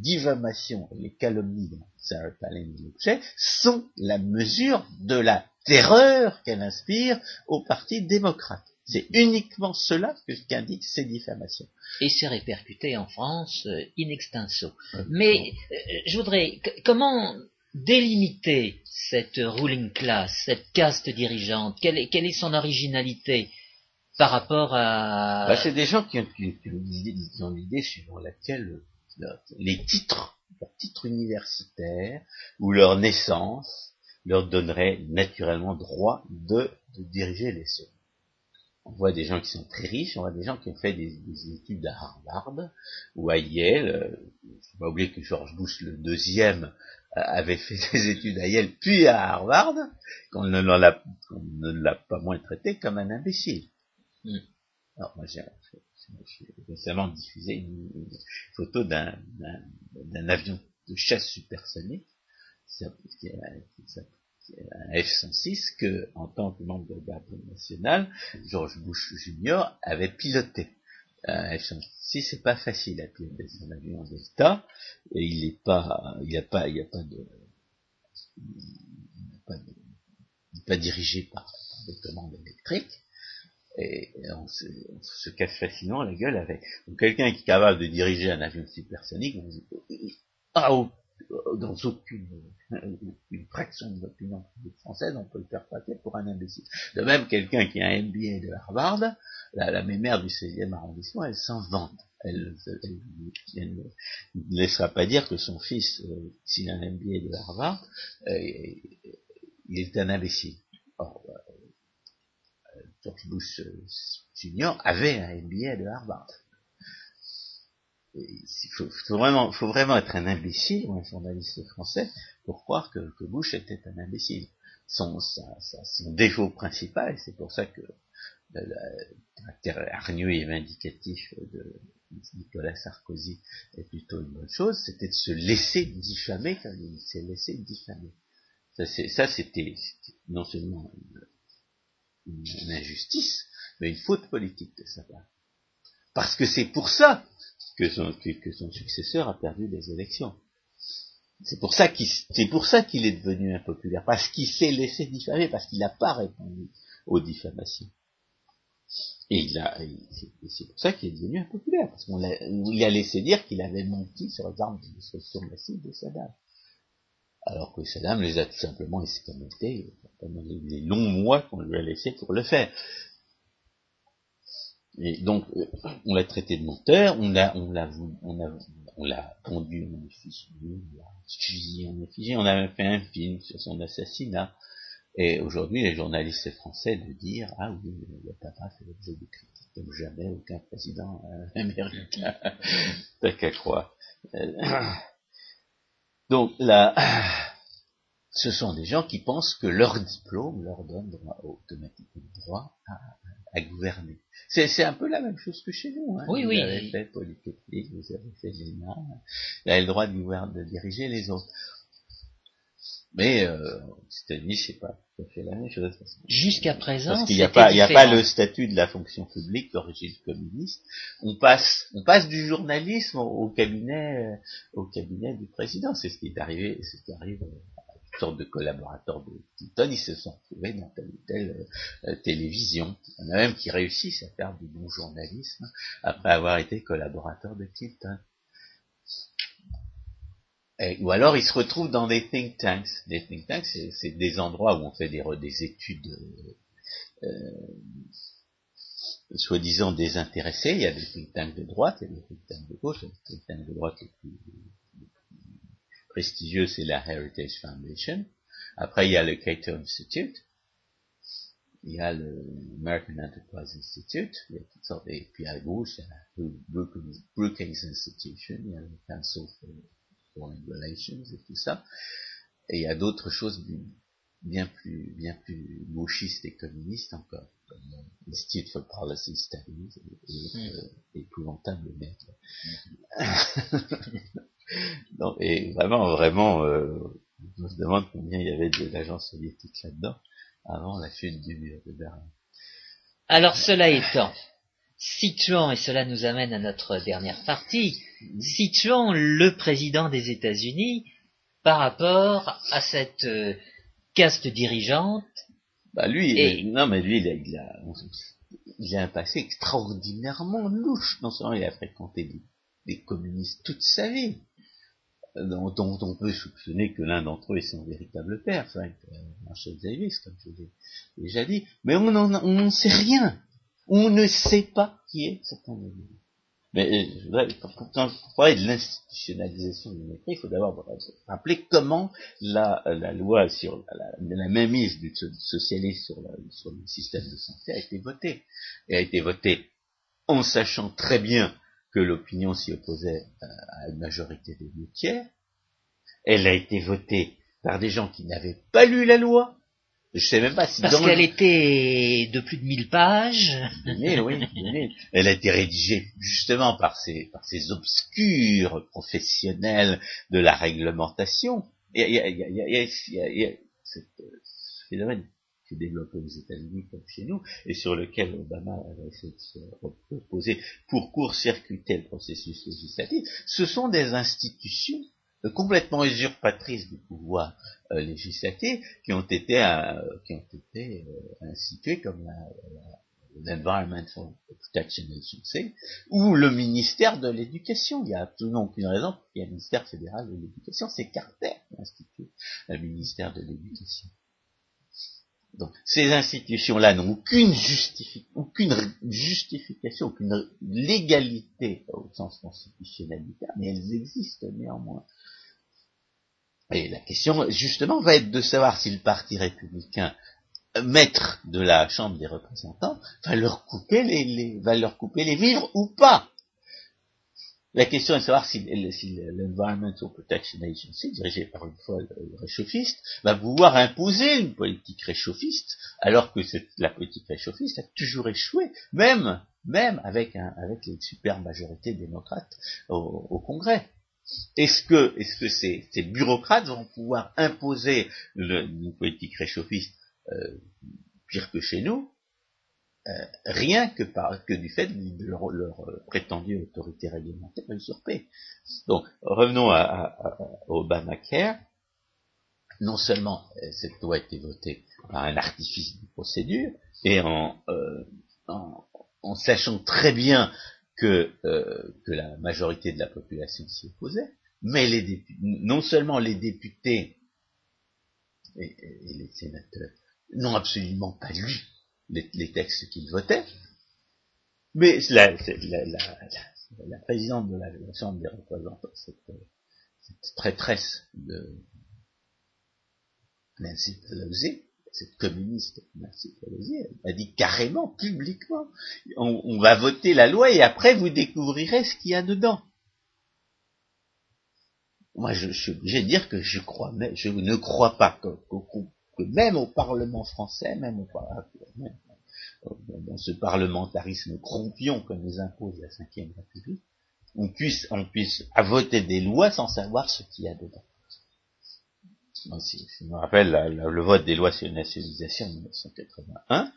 Speaker 2: diffamations et les calomnies de Sarah Palin et sont la mesure de la terreur qu'elle inspire au Parti démocrate. C'est uniquement cela que qu'indiquent ces diffamations.
Speaker 1: Et c'est répercuté en France euh, in extenso. Mais euh, je voudrais, comment délimiter cette ruling class, cette caste dirigeante? Quelle est, quelle est son originalité par rapport à...
Speaker 2: Bah, c'est des gens qui ont, ont l'idée suivant laquelle les titres, leurs titres universitaires ou leur naissance leur donneraient naturellement droit de, de diriger les choses on voit des gens qui sont très riches, on voit des gens qui ont fait des, études à Harvard ou à Yale. Euh, il faut pas oublier que George Bush le deuxième euh, avait fait des études à Yale puis à Harvard, qu'on ne l'a pas moins traité comme un imbécile. Hmm. Alors moi j'ai récemment diffusé une, photo d'un avion de chasse supersonique un F-106 que, en tant que membre de la garde nationale, George Bush Jr. avait piloté. Un F-106, c'est pas facile à piloter, un avion Delta, et il n'est pas, il n'y a pas, il n'y a pas de, il n'est pas, dirigé par des commandes électriques, Et on se, on se casse facilement la gueule avec. Donc quelqu'un qui est capable de diriger un avion supersonique, on dit, ah, dans aucune une fraction de l'opinion française, on peut le faire passer pour un imbécile. De même, quelqu'un qui a un MBA de Harvard, la, la mémère du 16e arrondissement, elle s'en vante. Elle, ne laissera pas dire que son fils, euh, s'il a un MBA de Harvard, euh, il est un imbécile. Or, euh, George Bush Jr. avait un MBA de Harvard. Il faut, vraiment, être un imbécile ou un journaliste français pour croire que, Bush était un imbécile. Son, défaut principal, c'est pour ça que le caractère hargneux et vindicatif de Nicolas Sarkozy est plutôt une bonne chose, c'était de se laisser diffamer quand il s'est laissé diffamer. Ça, c'était non seulement une, injustice, mais une faute politique de sa part. Parce que c'est pour ça que son, successeur a perdu les élections. C'est pour ça qu'il est devenu impopulaire, parce qu'il s'est laissé diffamer, parce qu'il n'a pas répondu aux diffamations. Et c'est pour ça qu'il est devenu impopulaire, parce qu'on l'a, a laissé dire qu'il avait menti sur les armes de destruction massive de Saddam. Alors que Saddam les a tout simplement escamotés pendant les longs mois qu'on lui a laissé pour le faire. Et donc, euh, on l'a traité de menteur, on l'a, on l'a, on on l'a pendu en effigie, on l'a fusillé effigie, on a fait un film sur son assassinat. Et aujourd'hui, les journalistes français de dire, ah oui, le papa fait l'objet de critiques comme jamais aucun président euh, américain. T'as qu'à croire. Euh, donc là, ce sont des gens qui pensent que leur diplôme leur donne droit, automatiquement droit à, à gouverner. C'est un peu la même chose que chez nous. Hein.
Speaker 1: Oui,
Speaker 2: vous
Speaker 1: oui.
Speaker 2: avez fait Polytechnique, vous avez fait l'ENA, vous avez le droit de, gouverner, de diriger les autres. Mais euh, aux États-Unis, c'est pas tout à fait la même chose.
Speaker 1: Jusqu'à présent,
Speaker 2: parce qu'il n'y a pas, il y a pas le statut de la fonction publique d'origine communiste. On passe, on passe du journalisme au, cabinet, au cabinet du président. C'est ce qui est arrivé, c'est ce qui arrive sorte de collaborateurs de Clinton, ils se sont trouvés dans telle ou telle euh, télévision. Il y en a même qui réussissent à faire du bon journalisme après avoir été collaborateurs de Clinton. Ou alors ils se retrouvent dans des think tanks. Des think tanks, c'est des endroits où on fait des, des études euh, euh, soi-disant désintéressés. Il y a des think tanks de droite, il y a des think tanks de gauche, des think tanks de droite les plus prestigieux, c'est la Heritage Foundation. Après, il y a le Cato Institute. Il y a le American Enterprise Institute. Il y a toutes sortes, et puis à gauche, il y a le Brookings Institution. Il y a le Council for Foreign Relations et tout ça. Et il y a d'autres choses bien plus, bien plus gauchistes et communistes encore, comme l'Institute for Policy Studies et, et mm. épouvantable non, et vraiment, vraiment, euh, on se demande combien il y avait d'agents soviétiques là-dedans avant la chute du mur de Berlin.
Speaker 1: Alors cela étant, situons, et cela nous amène à notre dernière partie, situons le président des États-Unis par rapport à cette euh, caste dirigeante.
Speaker 2: Bah lui, et... non mais lui, il a, il a, il a un passé extraordinairement louche. Non seulement il a fréquenté des, des communistes toute sa vie, dont, on peut soupçonner que l'un d'entre eux est son véritable père, Frank Marshall Davis, comme je l'ai déjà dit, mais on n'en sait rien. On ne sait pas qui est cet individu. Mais euh, pour, parler de l'institutionnalisation du mépris, il faut d'abord rappeler comment la, loi sur la, la mainmise du socialisme sur, sur le système de santé a été votée. Et a été votée en sachant très bien que l'opinion s'y opposait euh, à une majorité de deux tiers. Elle a été votée par des gens qui n'avaient pas lu la loi. Je sais même pas si
Speaker 1: Parce qu'elle était de plus de 1000 pages.
Speaker 2: oui, Elle a été rédigée justement par ces, par ces obscurs professionnels de la réglementation. Il y a, il y a, il y a, il y a, il y a, il y a ce phénomène développé aux États-Unis comme chez nous, et sur lequel Obama avait essayé de se reposer pour court-circuiter le processus législatif, ce sont des institutions euh, complètement usurpatrices du pouvoir euh, législatif qui ont été, euh, qui ont été instituées comme la, l'Environmental Protection Agency, ou le ministère de l'Éducation. Il n'y a absolument aucune raison qu'il y ait un ministère fédéral de l'Éducation. C'est Carter qui institue le ministère de l'Éducation. Donc, ces institutions-là n'ont aucune, justification, aucune légalité au sens terme, mais elles existent néanmoins. Et la question, justement, va être de savoir si le Parti républicain, maître de la Chambre des représentants, va leur couper les, va leur couper les vivres ou pas. La question est de savoir si, l'Environmental Protection Agency, dirigée par une folle réchauffiste, va pouvoir imposer une politique réchauffiste, alors que la politique réchauffiste a toujours échoué, même, même avec, un, avec les super majorités démocrates au, Congrès. Est-ce que, est-ce que ces, ces, bureaucrates vont pouvoir imposer une politique réchauffiste euh, pire que chez nous, euh, rien que, par, que du fait de leur, euh, prétendue autorité réglementaire usurpée. Donc, revenons à, à, Obamacare. Non seulement euh, cette loi a été votée par un artifice de procédure, et en, en, sachant très bien que, que la majorité de la population s'y opposait, mais les non seulement les députés et les sénateurs n'ont absolument pas lu les, textes qu'il votait, mais la, présidente de la, Chambre des représentants, cette, cette traîtresse de Nancy Pelosi, cette communiste Nancy Pelosi, elle a dit carrément, publiquement, on, va voter la loi et après vous découvrirez ce qu'il y a dedans. Moi, je, suis obligé de dire que je crois, mais je ne crois pas qu'au même au Parlement français, même, au, dans ce parlementarisme croupion que nous impose la Ve République, on puisse, on puisse voter des lois sans savoir ce qu'il y a dedans. je me rappelle le vote des lois sur la nationalisation en 1981,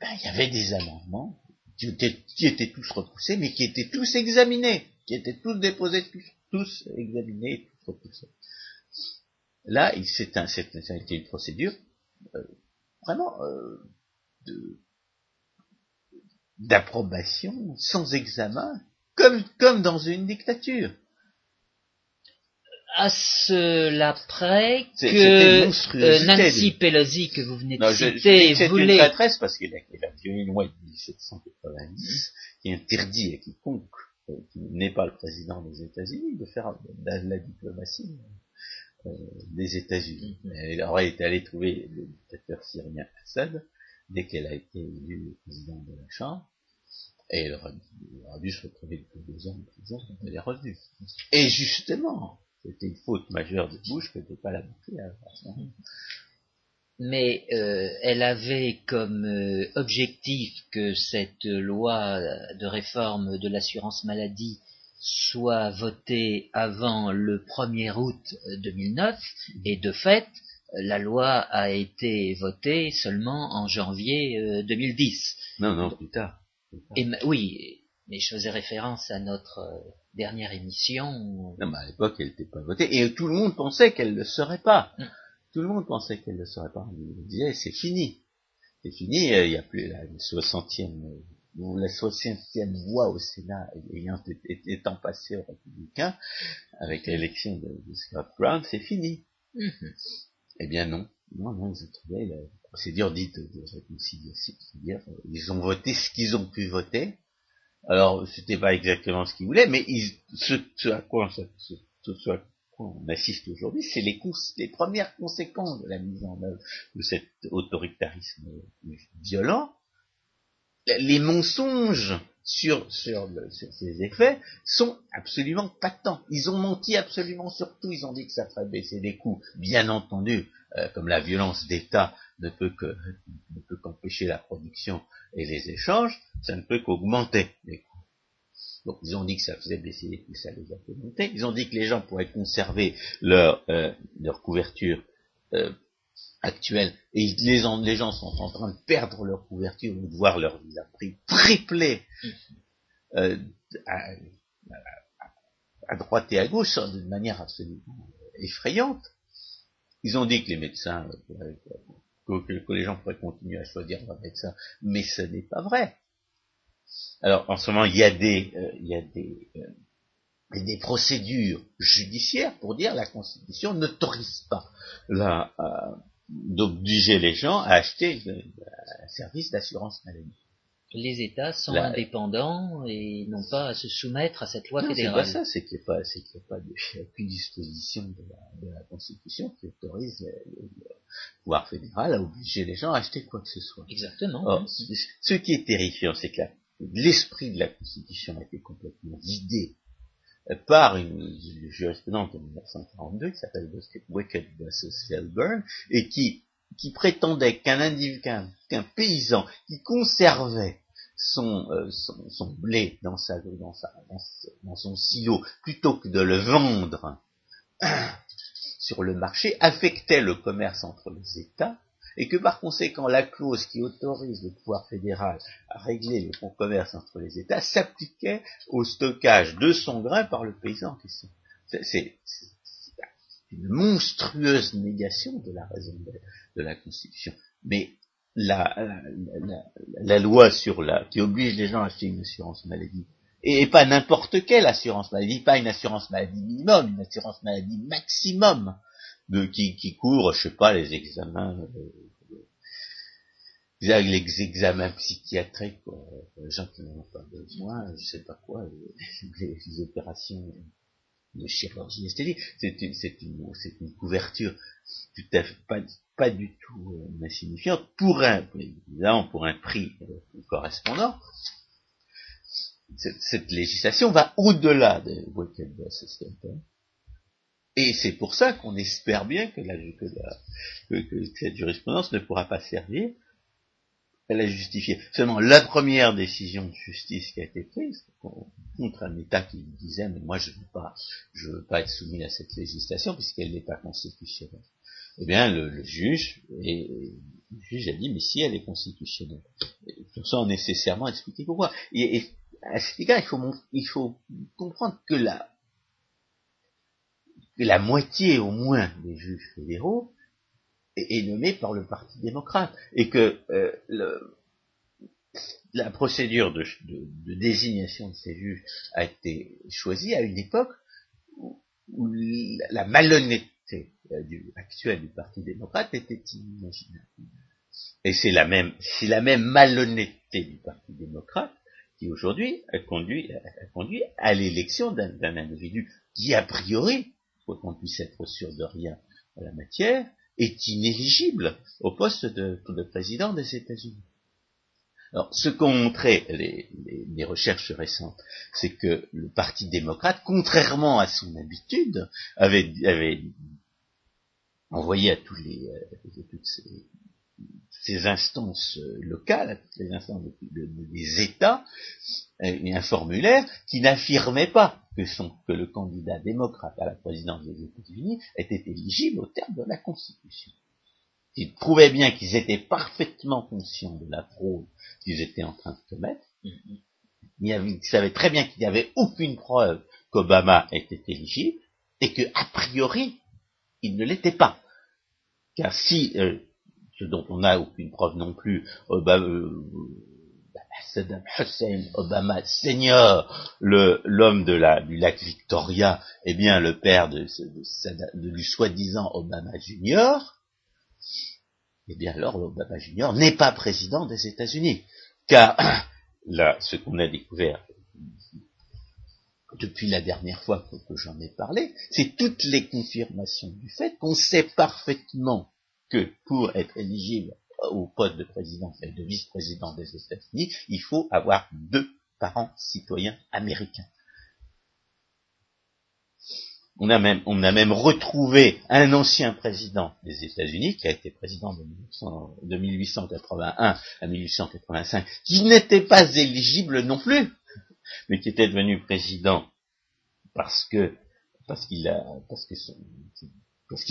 Speaker 2: ben, il y avait des amendements qui étaient, tous repoussés, mais qui étaient tous examinés, qui étaient tous déposés, tous examinés, tous repoussés. Là, c'est un, ça a été une procédure euh, vraiment euh, d'approbation sans examen, comme, comme dans une dictature.
Speaker 1: À cela près que euh, Nancy Pelosi, que vous venez de citer,
Speaker 2: je, voulait... une traîtresse parce qu'elle a, une loi de 1790 qui interdit à quiconque qui n'est pas le président des États-Unis de faire de la diplomatie des États-Unis. Elle aurait été allée trouver le dictateur syrien Assad dès qu'elle a été élue présidente de la Chambre, et elle aurait, dû se retrouver depuis deux ans en prison quand elle est revenue. Et justement, c'était une faute majeure de Bush que de ne pas la montrer à
Speaker 1: mais euh, elle avait comme euh, objectif que cette loi de réforme de l'assurance maladie soit voté avant le 1er août 2009 et de fait la loi a été votée seulement en janvier 2010.
Speaker 2: Euh, non, non, plus tard.
Speaker 1: Et, oui, mais je faisais référence à notre euh, dernière émission.
Speaker 2: Non, mais à l'époque, elle n'était pas votée et tout le monde pensait qu'elle ne le serait pas. Mm. Tout le monde pensait qu'elle ne le serait pas. On disait, c'est fini. C'est fini, il n'y a plus la 60e la 60e voix au Sénat ayant étant passée aux républicains avec l'élection de, Scott Brown, c'est fini. Mm-hmm. Eh bien non, non, non, ils ont trouvé la procédure dite de réconciliation, c'est-à-dire ils ont voté ce qu'ils ont pu voter. Alors c'était pas exactement ce qu'ils voulaient, mais ce, à quoi, on assiste aujourd'hui, c'est les, les premières conséquences de la mise en œuvre de cet autoritarisme violent les mensonges sur, sur, ces effets sont absolument patents. Ils ont menti absolument sur tout. Ils ont dit que ça ferait baisser les coûts. Bien entendu, euh, comme la violence d'État ne peut que ne peut qu'empêcher la production et les échanges, ça ne peut qu'augmenter les coûts. Donc ils ont dit que ça faisait baisser les coûts, ça les a fait monter. Ils ont dit que les gens pourraient conserver leur, euh, leur couverture euh, actuelle, et les, les, gens sont en train de perdre leur couverture ou de voir leur vie à prix tripler euh, à, droite et à gauche d'une manière absolument effrayante. Ils ont dit que les médecins pourraient que, les gens pourraient continuer à choisir leur médecin, mais ce n'est pas vrai. Alors en ce moment, il y a des, euh, il y a des, euh, des procédures judiciaires pour dire la Constitution n'autorise pas la, d'obliger les gens à acheter un service d'assurance maladie
Speaker 1: les États sont indépendants et n'ont pas à se soumettre à cette loi fédérale.
Speaker 2: C'est pas ça, c'est qu'il n'y a pas, c'est qu'il n'y a pas de, aucune disposition de la, de la, Constitution qui autorise le, pouvoir fédéral à obliger les gens à acheter quoi que ce soit.
Speaker 1: Exactement.
Speaker 2: ce qui est terrifiant, c'est que l'esprit de la Constitution a été complètement vidé euh, par une, jurisprudence de 1942 qui s'appelle Wicked vs. Felburn et qui qui prétendait qu'un individu, qu'un paysan qui conservait son, euh, son, son, blé dans, sa, dans, sa, dans, son silo plutôt que de le vendre sur le marché affectait le commerce entre les États et que par conséquent la clause qui autorise le pouvoir fédéral à régler le commerce entre les États s'appliquait au stockage de son grain par le paysan en question. C'est une monstrueuse négation de la raison de, la Constitution. Mais la, la, loi sur la qui oblige les gens à acheter une assurance maladie, et, pas n'importe quelle assurance maladie, pas une assurance maladie minimum, une assurance maladie maximum, de, qui, qui couvre, je sais pas, les examens, euh, les examens psychiatriques, les gens qui n'en ont pas besoin, je sais pas quoi, les opérations de chirurgie esthétique. C'est une, c'est une, c'est une couverture tout à fait pas, pas du tout euh, insignifiante pour un, évidemment pour un prix euh, correspondant. Cette, législation va au-delà de Walker Et c'est pour ça qu'on espère bien que, la, que, la, que, cette jurisprudence ne pourra pas servir elle a justifié. Seulement, la première décision de justice qui a été prise contre un État qui disait mais moi je veux pas, je veux pas être soumis à cette législation puisqu'elle n'est pas constitutionnelle. Eh bien, le, juge, et, le juge a dit mais si elle est constitutionnelle, sans nécessairement expliquer pourquoi. Et, à cet égard, il faut, il faut comprendre que la, la moitié au moins des juges fédéraux est, nommé par le Parti démocrate et que euh, le, la procédure de, désignation de ces juges a été choisie à une époque où, la malhonnêteté euh, du, actuelle du Parti démocrate était inimaginable. Et c'est la même, c'est la même malhonnêteté du Parti démocrate qui aujourd'hui conduit, a conduit à l'élection d'un individu qui a priori, qu'on puisse être sûr de rien en la matière, est inéligible au poste de, président des États-Unis. Alors, ce qu'ont montré les, recherches récentes, c'est que le Parti démocrate, contrairement à son habitude, avait, envoyé à euh, toutes ces, instances locales, à toutes les instances des États, euh, un formulaire qui n'affirmait pas que, le candidat démocrate à la présidence des États-Unis était éligible au terme de la Constitution. Ils prouvaient bien qu'ils étaient parfaitement conscients de la fraude qu'ils étaient en train de commettre. Ils savaient très bien qu'il n'y avait aucune preuve qu'Obama était éligible et que, a priori, il ne l'était pas. Car si, euh, ce dont on n'a aucune preuve non plus, Obama, euh, Saddam Hussein Obama Senior, l'homme du lac Victoria, est bien le père de, du soi-disant Obama Junior, eh bien alors Obama Junior n'est pas président des États-Unis. Car là, ce qu'on a découvert depuis la dernière fois que j'en ai parlé, c'est toutes les confirmations du fait qu'on sait parfaitement que pour être éligible au poste de président et de vice-président des États-Unis, il faut avoir deux parents citoyens américains. On a même, retrouvé un ancien président des États-Unis, qui a été président de, 1881 à 1885, qui n'était pas éligible non plus, mais qui était devenu président parce que parce qu'il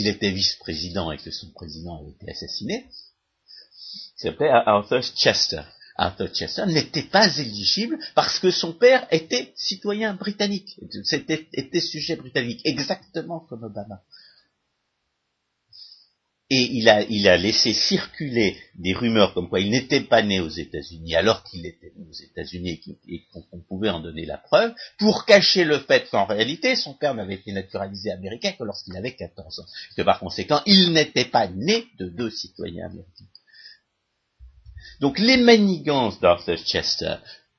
Speaker 2: était vice-président et que son président avait été assassiné, s'appelait Arthur Chester. Arthur Chester n'était pas éligible parce que son père était citoyen britannique, était, sujet britannique, exactement comme Obama. et il a, il a laissé circuler des rumeurs comme quoi il n'était pas né aux États-Unis alors qu'il était né aux États-Unis et qu'on pouvait en donner la preuve, pour cacher le fait qu'en réalité son père n'avait été naturalisé américain que lorsqu'il avait 14 ans. Que par conséquent, il n'était pas né de deux citoyens américains. Donc les manigances d'Arthur Chester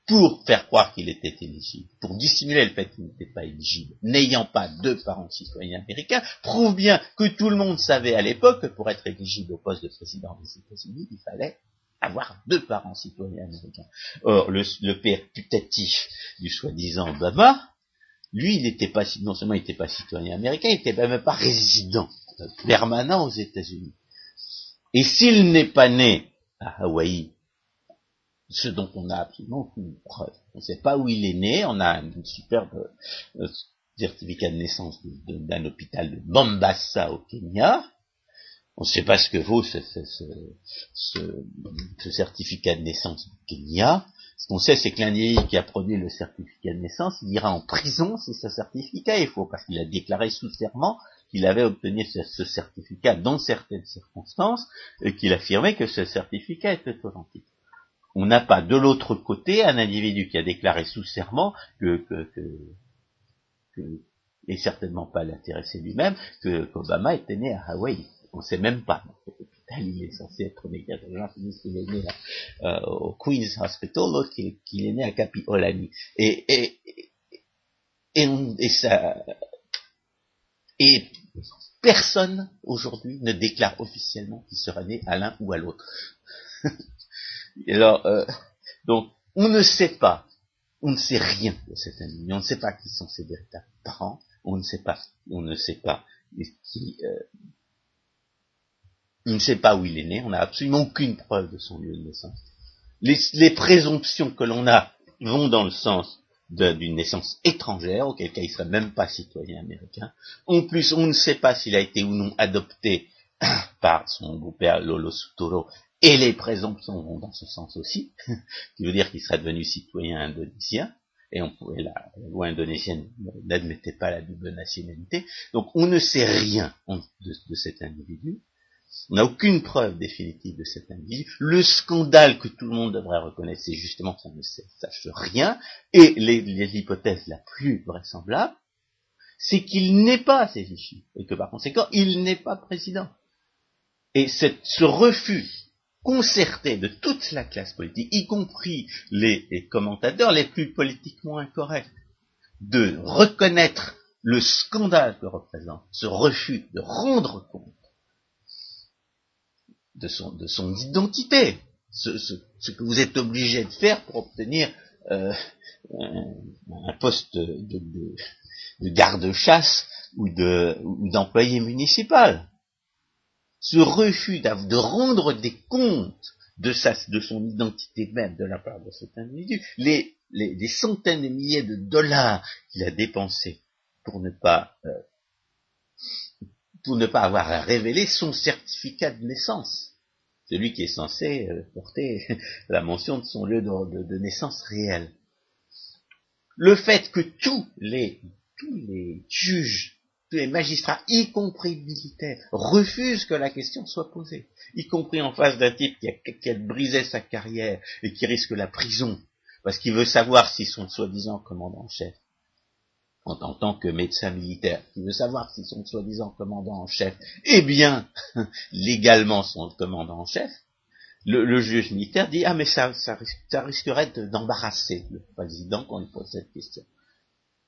Speaker 2: pour faire croire qu'il était éligible, pour dissimuler le fait qu'il n'était pas éligible, n'ayant pas deux parents citoyens américains, prouve bien que tout le monde savait à l'époque que pour être éligible au poste de président des États-Unis, il fallait avoir deux parents citoyens américains. Or, le, père putatif du soi-disant Obama, lui, il n'était pas, non seulement il n'était pas citoyen américain, il n'était même pas résident permanent aux États-Unis. Et s'il n'est pas né à Hawaï ce dont on a absolument aucune preuve. On ne sait pas où il est né, on a un superbe euh, certificat de naissance d'un hôpital de Mombasa au Kenya. On ne sait pas ce que vaut ce, certificat de naissance au Kenya. Ce qu'on sait, c'est que l'individu qui a produit le certificat de naissance, il ira en prison si ce certificat est faux, parce qu'il a déclaré sous serment qu'il avait obtenu ce, certificat dans certaines circonstances, et qu'il affirmait que ce certificat était authentique on n'a pas de l'autre côté un individu qui a déclaré sous serment que, que, que, et certainement pas l'intéressé lui-même, que qu'Obama était né à Hawaï. On ne sait même pas. Il est censé être né. Les est né euh, au Queen's Hospital, l'autre qu'il est né à Kapiolani. Et, et, et, et, ça, et personne aujourd'hui ne déclare officiellement qu'il sera né à l'un ou à l'autre. alors, euh, donc, on ne sait pas, on ne sait rien de cet individu, on ne sait pas qui sont ses véritables parents, on ne sait pas, on ne sait pas qui, euh, on ne sait pas où il est né, on n'a absolument aucune preuve de son lieu de naissance. Les, présomptions que l'on a vont dans le sens d'une naissance étrangère, auquel cas il serait même pas citoyen américain. En plus, on ne sait pas s'il a été ou non adopté par son beau-père Lolo Sutoro et les présomptions vont dans ce sens aussi, qui veut dire qu'il serait devenu citoyen indonésien, et on pouvait la, loi indonésienne n'admettait pas la double nationalité, donc on ne sait rien de, cet individu, on n'a aucune preuve définitive de cet individu. Le scandale que tout le monde devrait reconnaître, c'est justement qu'on ne sache rien, et l'hypothèse la plus vraisemblable, c'est qu'il n'est pas éligible, et que par conséquent, il n'est pas président. Et ce refus concerté de toute la classe politique, y compris les, commentateurs les plus politiquement incorrects, de reconnaître le scandale que représente ce refus de rendre compte de son, de son identité, ce, que vous êtes obligé de faire pour obtenir euh, un, poste de, garde-chasse ou d'employé municipal. Ce refus de rendre des comptes de, sa, de son identité même de la part de cet individu, les, les, centaines de milliers de dollars qu'il a dépensés pour ne pas euh, pour ne pas avoir à révéler son certificat de naissance, celui qui est censé euh, porter la mention de son lieu de, naissance réel. Le fait que tous les tous les juges les magistrats, y compris militaires, refusent que la question soit posée, y compris en face d'un type qui a, brisé sa carrière et qui risque la prison, parce qu'il veut savoir si son soi-disant commandant en tant que médecin militaire, qui veut savoir si son soi-disant commandant en chef est bien légalement son commandant en chef, le, juge militaire dit ah mais ça, ça, risquerait d'embarrasser le président quand il pose cette question.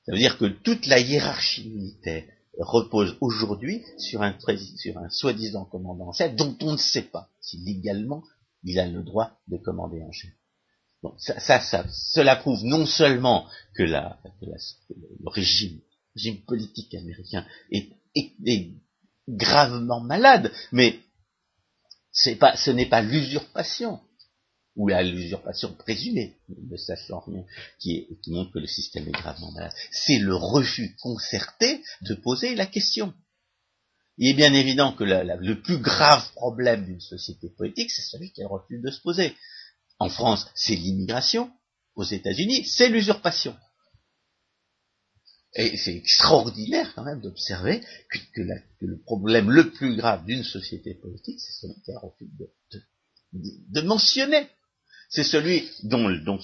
Speaker 2: Ça veut dire que toute la hiérarchie militaire repose aujourd'hui sur un, sur un soi-disant commandant en chef dont on ne sait pas si légalement il a le droit de commander en chef. Ça, ça, cela prouve non seulement que, la, le régime, politique américain est, est gravement malade, mais ce n'est pas l'usurpation ou à l'usurpation présumée, ne sachant rien, qui, montre que le système est gravement malade. C'est le refus concerté de poser la question. Il est bien évident que le plus grave problème d'une société politique, c'est celui qu'elle refuse de se poser. En France, c'est l'immigration. Aux États-Unis, c'est l'usurpation. Et c'est extraordinaire quand même d'observer que, le problème le plus grave d'une société politique, c'est celui qui a refusé de, mentionner. C'est celui dont, dont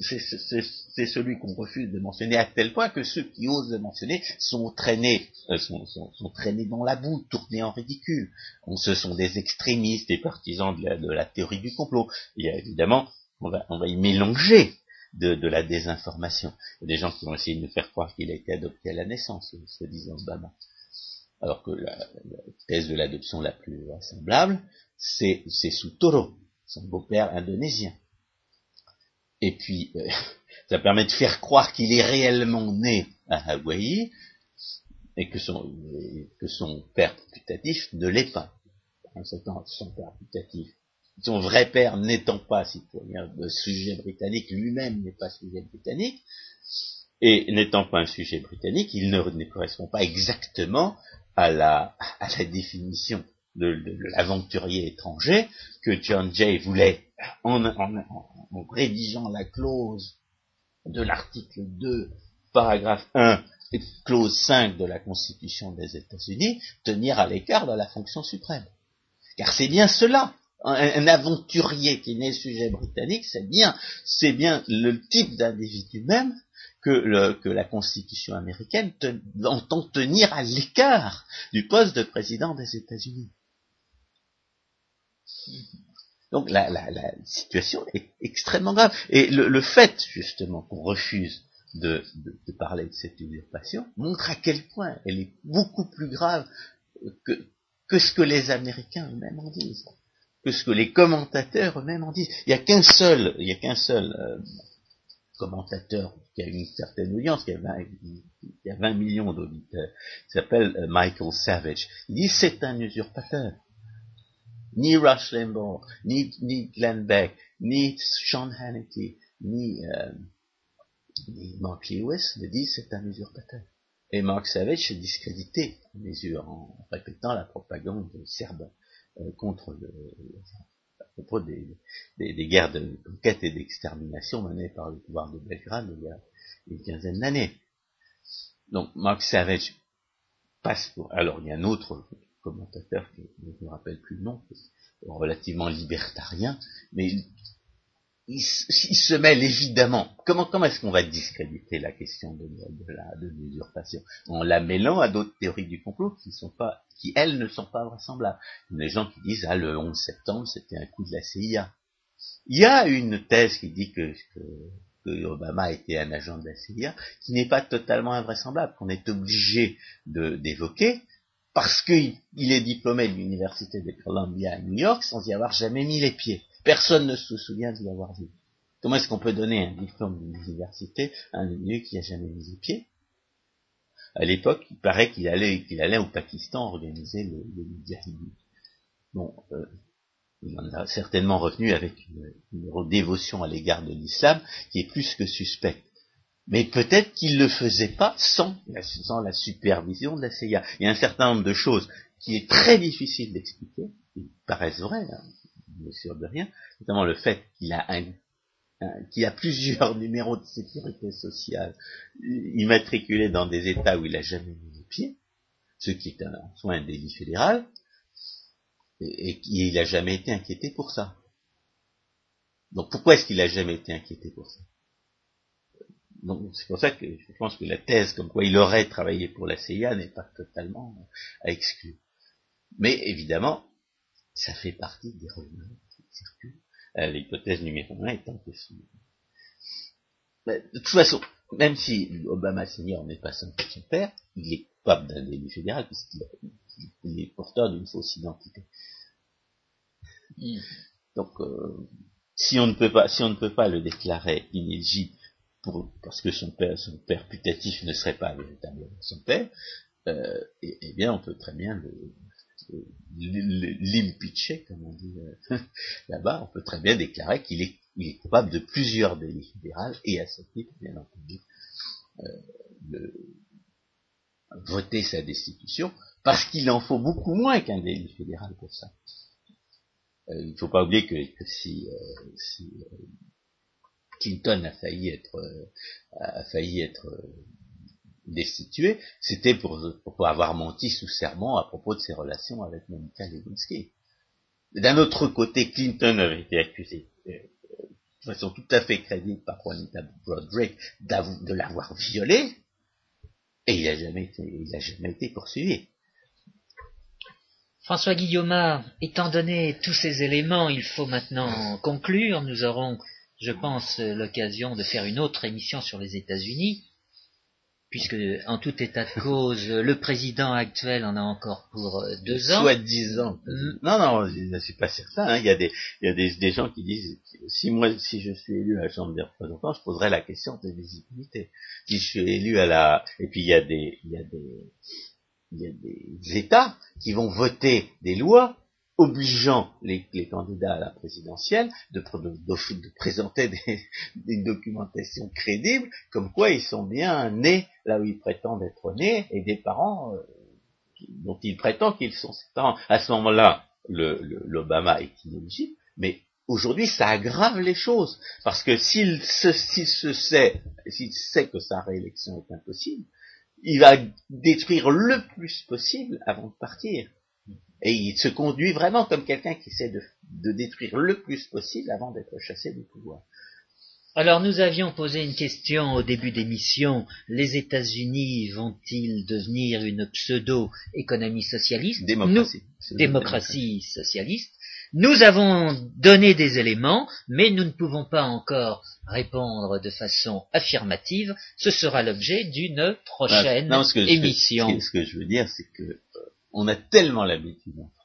Speaker 2: c'est celui qu'on refuse de mentionner à tel point que ceux qui osent le mentionner sont traînés, euh, sont, traînés dans la boue, tournés en ridicule. ce sont des extrémistes, des partisans de la, théorie du complot. Il y a évidemment, on va, on va y mélanger de, la désinformation. Il y a des gens qui vont essayer de nous faire croire qu'il a été adopté à la naissance, se disant Obama. Alors que la, thèse de l'adoption la plus vraisemblable, c'est sous Toro, son beau-père indonésien. Et puis, euh, ça permet de faire croire qu'il est réellement né à Hawaï et que son, que son père putatif ne l'est pas. Son père son vrai père n'étant pas citoyen de sujet britannique, lui-même n'est pas sujet britannique, et n'étant pas un sujet britannique, il ne, correspond pas exactement à la, à la définition de, l'aventurier étranger que John Jay voulait, en, rédigeant la clause de l'article 2, paragraphe 1, et clause 5 de la Constitution des États-Unis, tenir à l'écart de la fonction suprême. Car c'est bien cela un, aventurier qui n'est sujet britannique, c'est bien, le type d'individu même que, la Constitution américaine entend tenir à l'écart du poste de président des États-Unis. Donc la, situation est extrêmement grave. Et le, fait, justement, qu'on refuse de, parler de cette usurpation montre à quel point elle est beaucoup plus grave que, que ce que les Américains eux-mêmes en disent que ce que les commentateurs eux-mêmes en disent. Il n'y a qu'un seul, il y a qu'un seul euh, commentateur qui a une certaine audience, qui a 20, qui a 20 millions d'auditeurs, qui s'appelle euh, Michael Savage. Il dit c'est un usurpateur. Ni Rush Limbaugh, ni, Glenn Beck, ni Sean Hannity, ni, euh, ni Mark Lewis ne disent c'est un usurpateur. Et Mark Savage s'est discrédité en répétant la propagande serbe. Euh, contre le, à propos des, des, guerres de conquête et d'extermination menées par le pouvoir de Belgrade il y a une quinzaine d'années. Donc Mark Savage passe pour... Alors il y a un autre commentateur, qui, je ne me rappelle plus le nom, relativement libertarien, mais il, se mêle évidemment. Comment, comment est-ce qu'on va discréditer la question de, de l'usurpation? En la mêlant à d'autres théories du complot qui sont pas, qui elles ne sont pas vraisemblables. Des gens qui disent ah le 11 septembre c'était un coup de la CIA. Il y a une thèse qui dit que, que, Obama était un agent de la CIA, qui n'est pas totalement invraisemblable, qu'on est obligé d'évoquer, parce qu'il est diplômé de l'université de Columbia à New York sans y avoir jamais mis les pieds. Personne ne se souvient de l'avoir vu. Comment est-ce qu'on peut donner un diplôme d'université à un individu qui n'a jamais mis les pieds? À l'époque, il paraît qu'il allait, au Pakistan organiser le, le Bon, euh, il en a certainement revenu avec une, une dévotion à l'égard de l'islam qui est plus que suspecte. Mais peut-être qu'il ne le faisait pas sans la, sans la supervision de la CIA. Il y a un certain nombre de choses qui est très difficile d'expliquer, qui paraissent vraies, hein, bien sûr de rien, notamment le fait qu'il a un, a plusieurs numéros de sécurité sociale immatriculés dans des États où il n'a jamais mis les pieds, ce qui est un, soit un délit fédéral, et, qu'il n'a jamais été inquiété pour ça. Donc pourquoi est-ce qu'il n'a jamais été inquiété pour ça? Donc c'est pour ça que je pense que la thèse comme quoi il aurait travaillé pour la CIA n'est pas totalement à exclure. Mais évidemment, ça fait partie des rumeurs qui circulent. Euh, l'hypothèse numéro un étant que de toute façon, même si Obama senior n'est pas son père, il est coupable d'un délit fédéral puisqu'il est porteur d'une fausse identité. Hmm. Donc, euh, si on ne peut pas, si on ne peut pas le déclarer inéligible pour, parce que son père, son père putatif ne serait pas véritablement son père, euh, eh bien, on peut très bien le, l'impeacher, comme on dit euh, là-bas, on peut très bien déclarer qu'il est, il est coupable de plusieurs délits fédéraux et à ce titre, bien entendu, euh, voter sa destitution, parce qu'il en faut beaucoup moins qu'un délit fédéral pour ça. Euh, il ne faut pas oublier que, si, Clinton a failli être, a failli être destitué, c'était pour, avoir menti sous serment à propos de ses relations avec Monica Lewinsky. D'un autre côté, Clinton avait été accusé euh, de façon tout à fait crédible par Juanita Broadrick de l'avoir violé, et il n'a jamais, été, jamais été poursuivi.
Speaker 1: François Guillaume, étant donné tous ces éléments, il faut maintenant conclure. Nous aurons, je pense, l'occasion de faire une autre émission sur les États-Unis puisque en tout état de cause, le président actuel en a encore pour euh, deux ans.
Speaker 2: Soit dix ans. Mm. Non, non, je ne suis pas certain. Hein. Il y a, des, il y a des, des, gens qui disent si moi, si je suis élu à la Chambre des représentants, je poserai la question de visibilité. Si je suis élu à la, et puis il y a des, il y a des, il y a des États qui vont voter des lois obligeant les, candidats à la présidentielle de, présenter des, une documentation crédible, comme quoi ils sont bien nés là où ils prétendent être nés, et des parents euh, dont ils prétendent qu'ils sont ses parents. À ce moment-là, l'Obama est inéligible, mais aujourd'hui ça aggrave les choses, parce que s'il se, se sait, s'il sait que sa réélection est impossible, il va détruire le plus possible avant de partir. Et il se conduit vraiment comme quelqu'un qui essaie de, détruire le plus possible avant d'être chassé du pouvoir.
Speaker 1: Alors nous avions posé une question au début d'émission. Les États-Unis vont-ils devenir une pseudo-économie socialiste?
Speaker 2: Démocratie.
Speaker 1: démocratie socialiste. Nous avons donné des éléments, mais nous ne pouvons pas encore répondre de façon affirmative. Ce sera l'objet d'une prochaine émission.
Speaker 2: ce que je veux dire, c'est que on a tellement l'habitude en France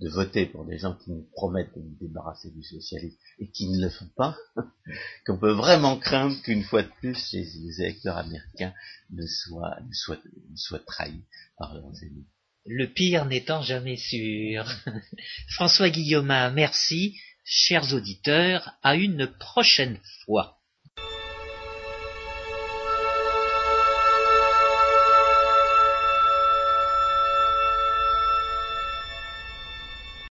Speaker 2: de voter pour des gens qui nous promettent de nous débarrasser du socialisme et qui ne le font pas, qu'on peut vraiment craindre qu'une fois de plus les, électeurs américains ne soient, trahis par leurs ennemis.
Speaker 1: Le pire n'étant jamais sûr. François Guillaume, merci. Chers auditeurs, à une prochaine fois.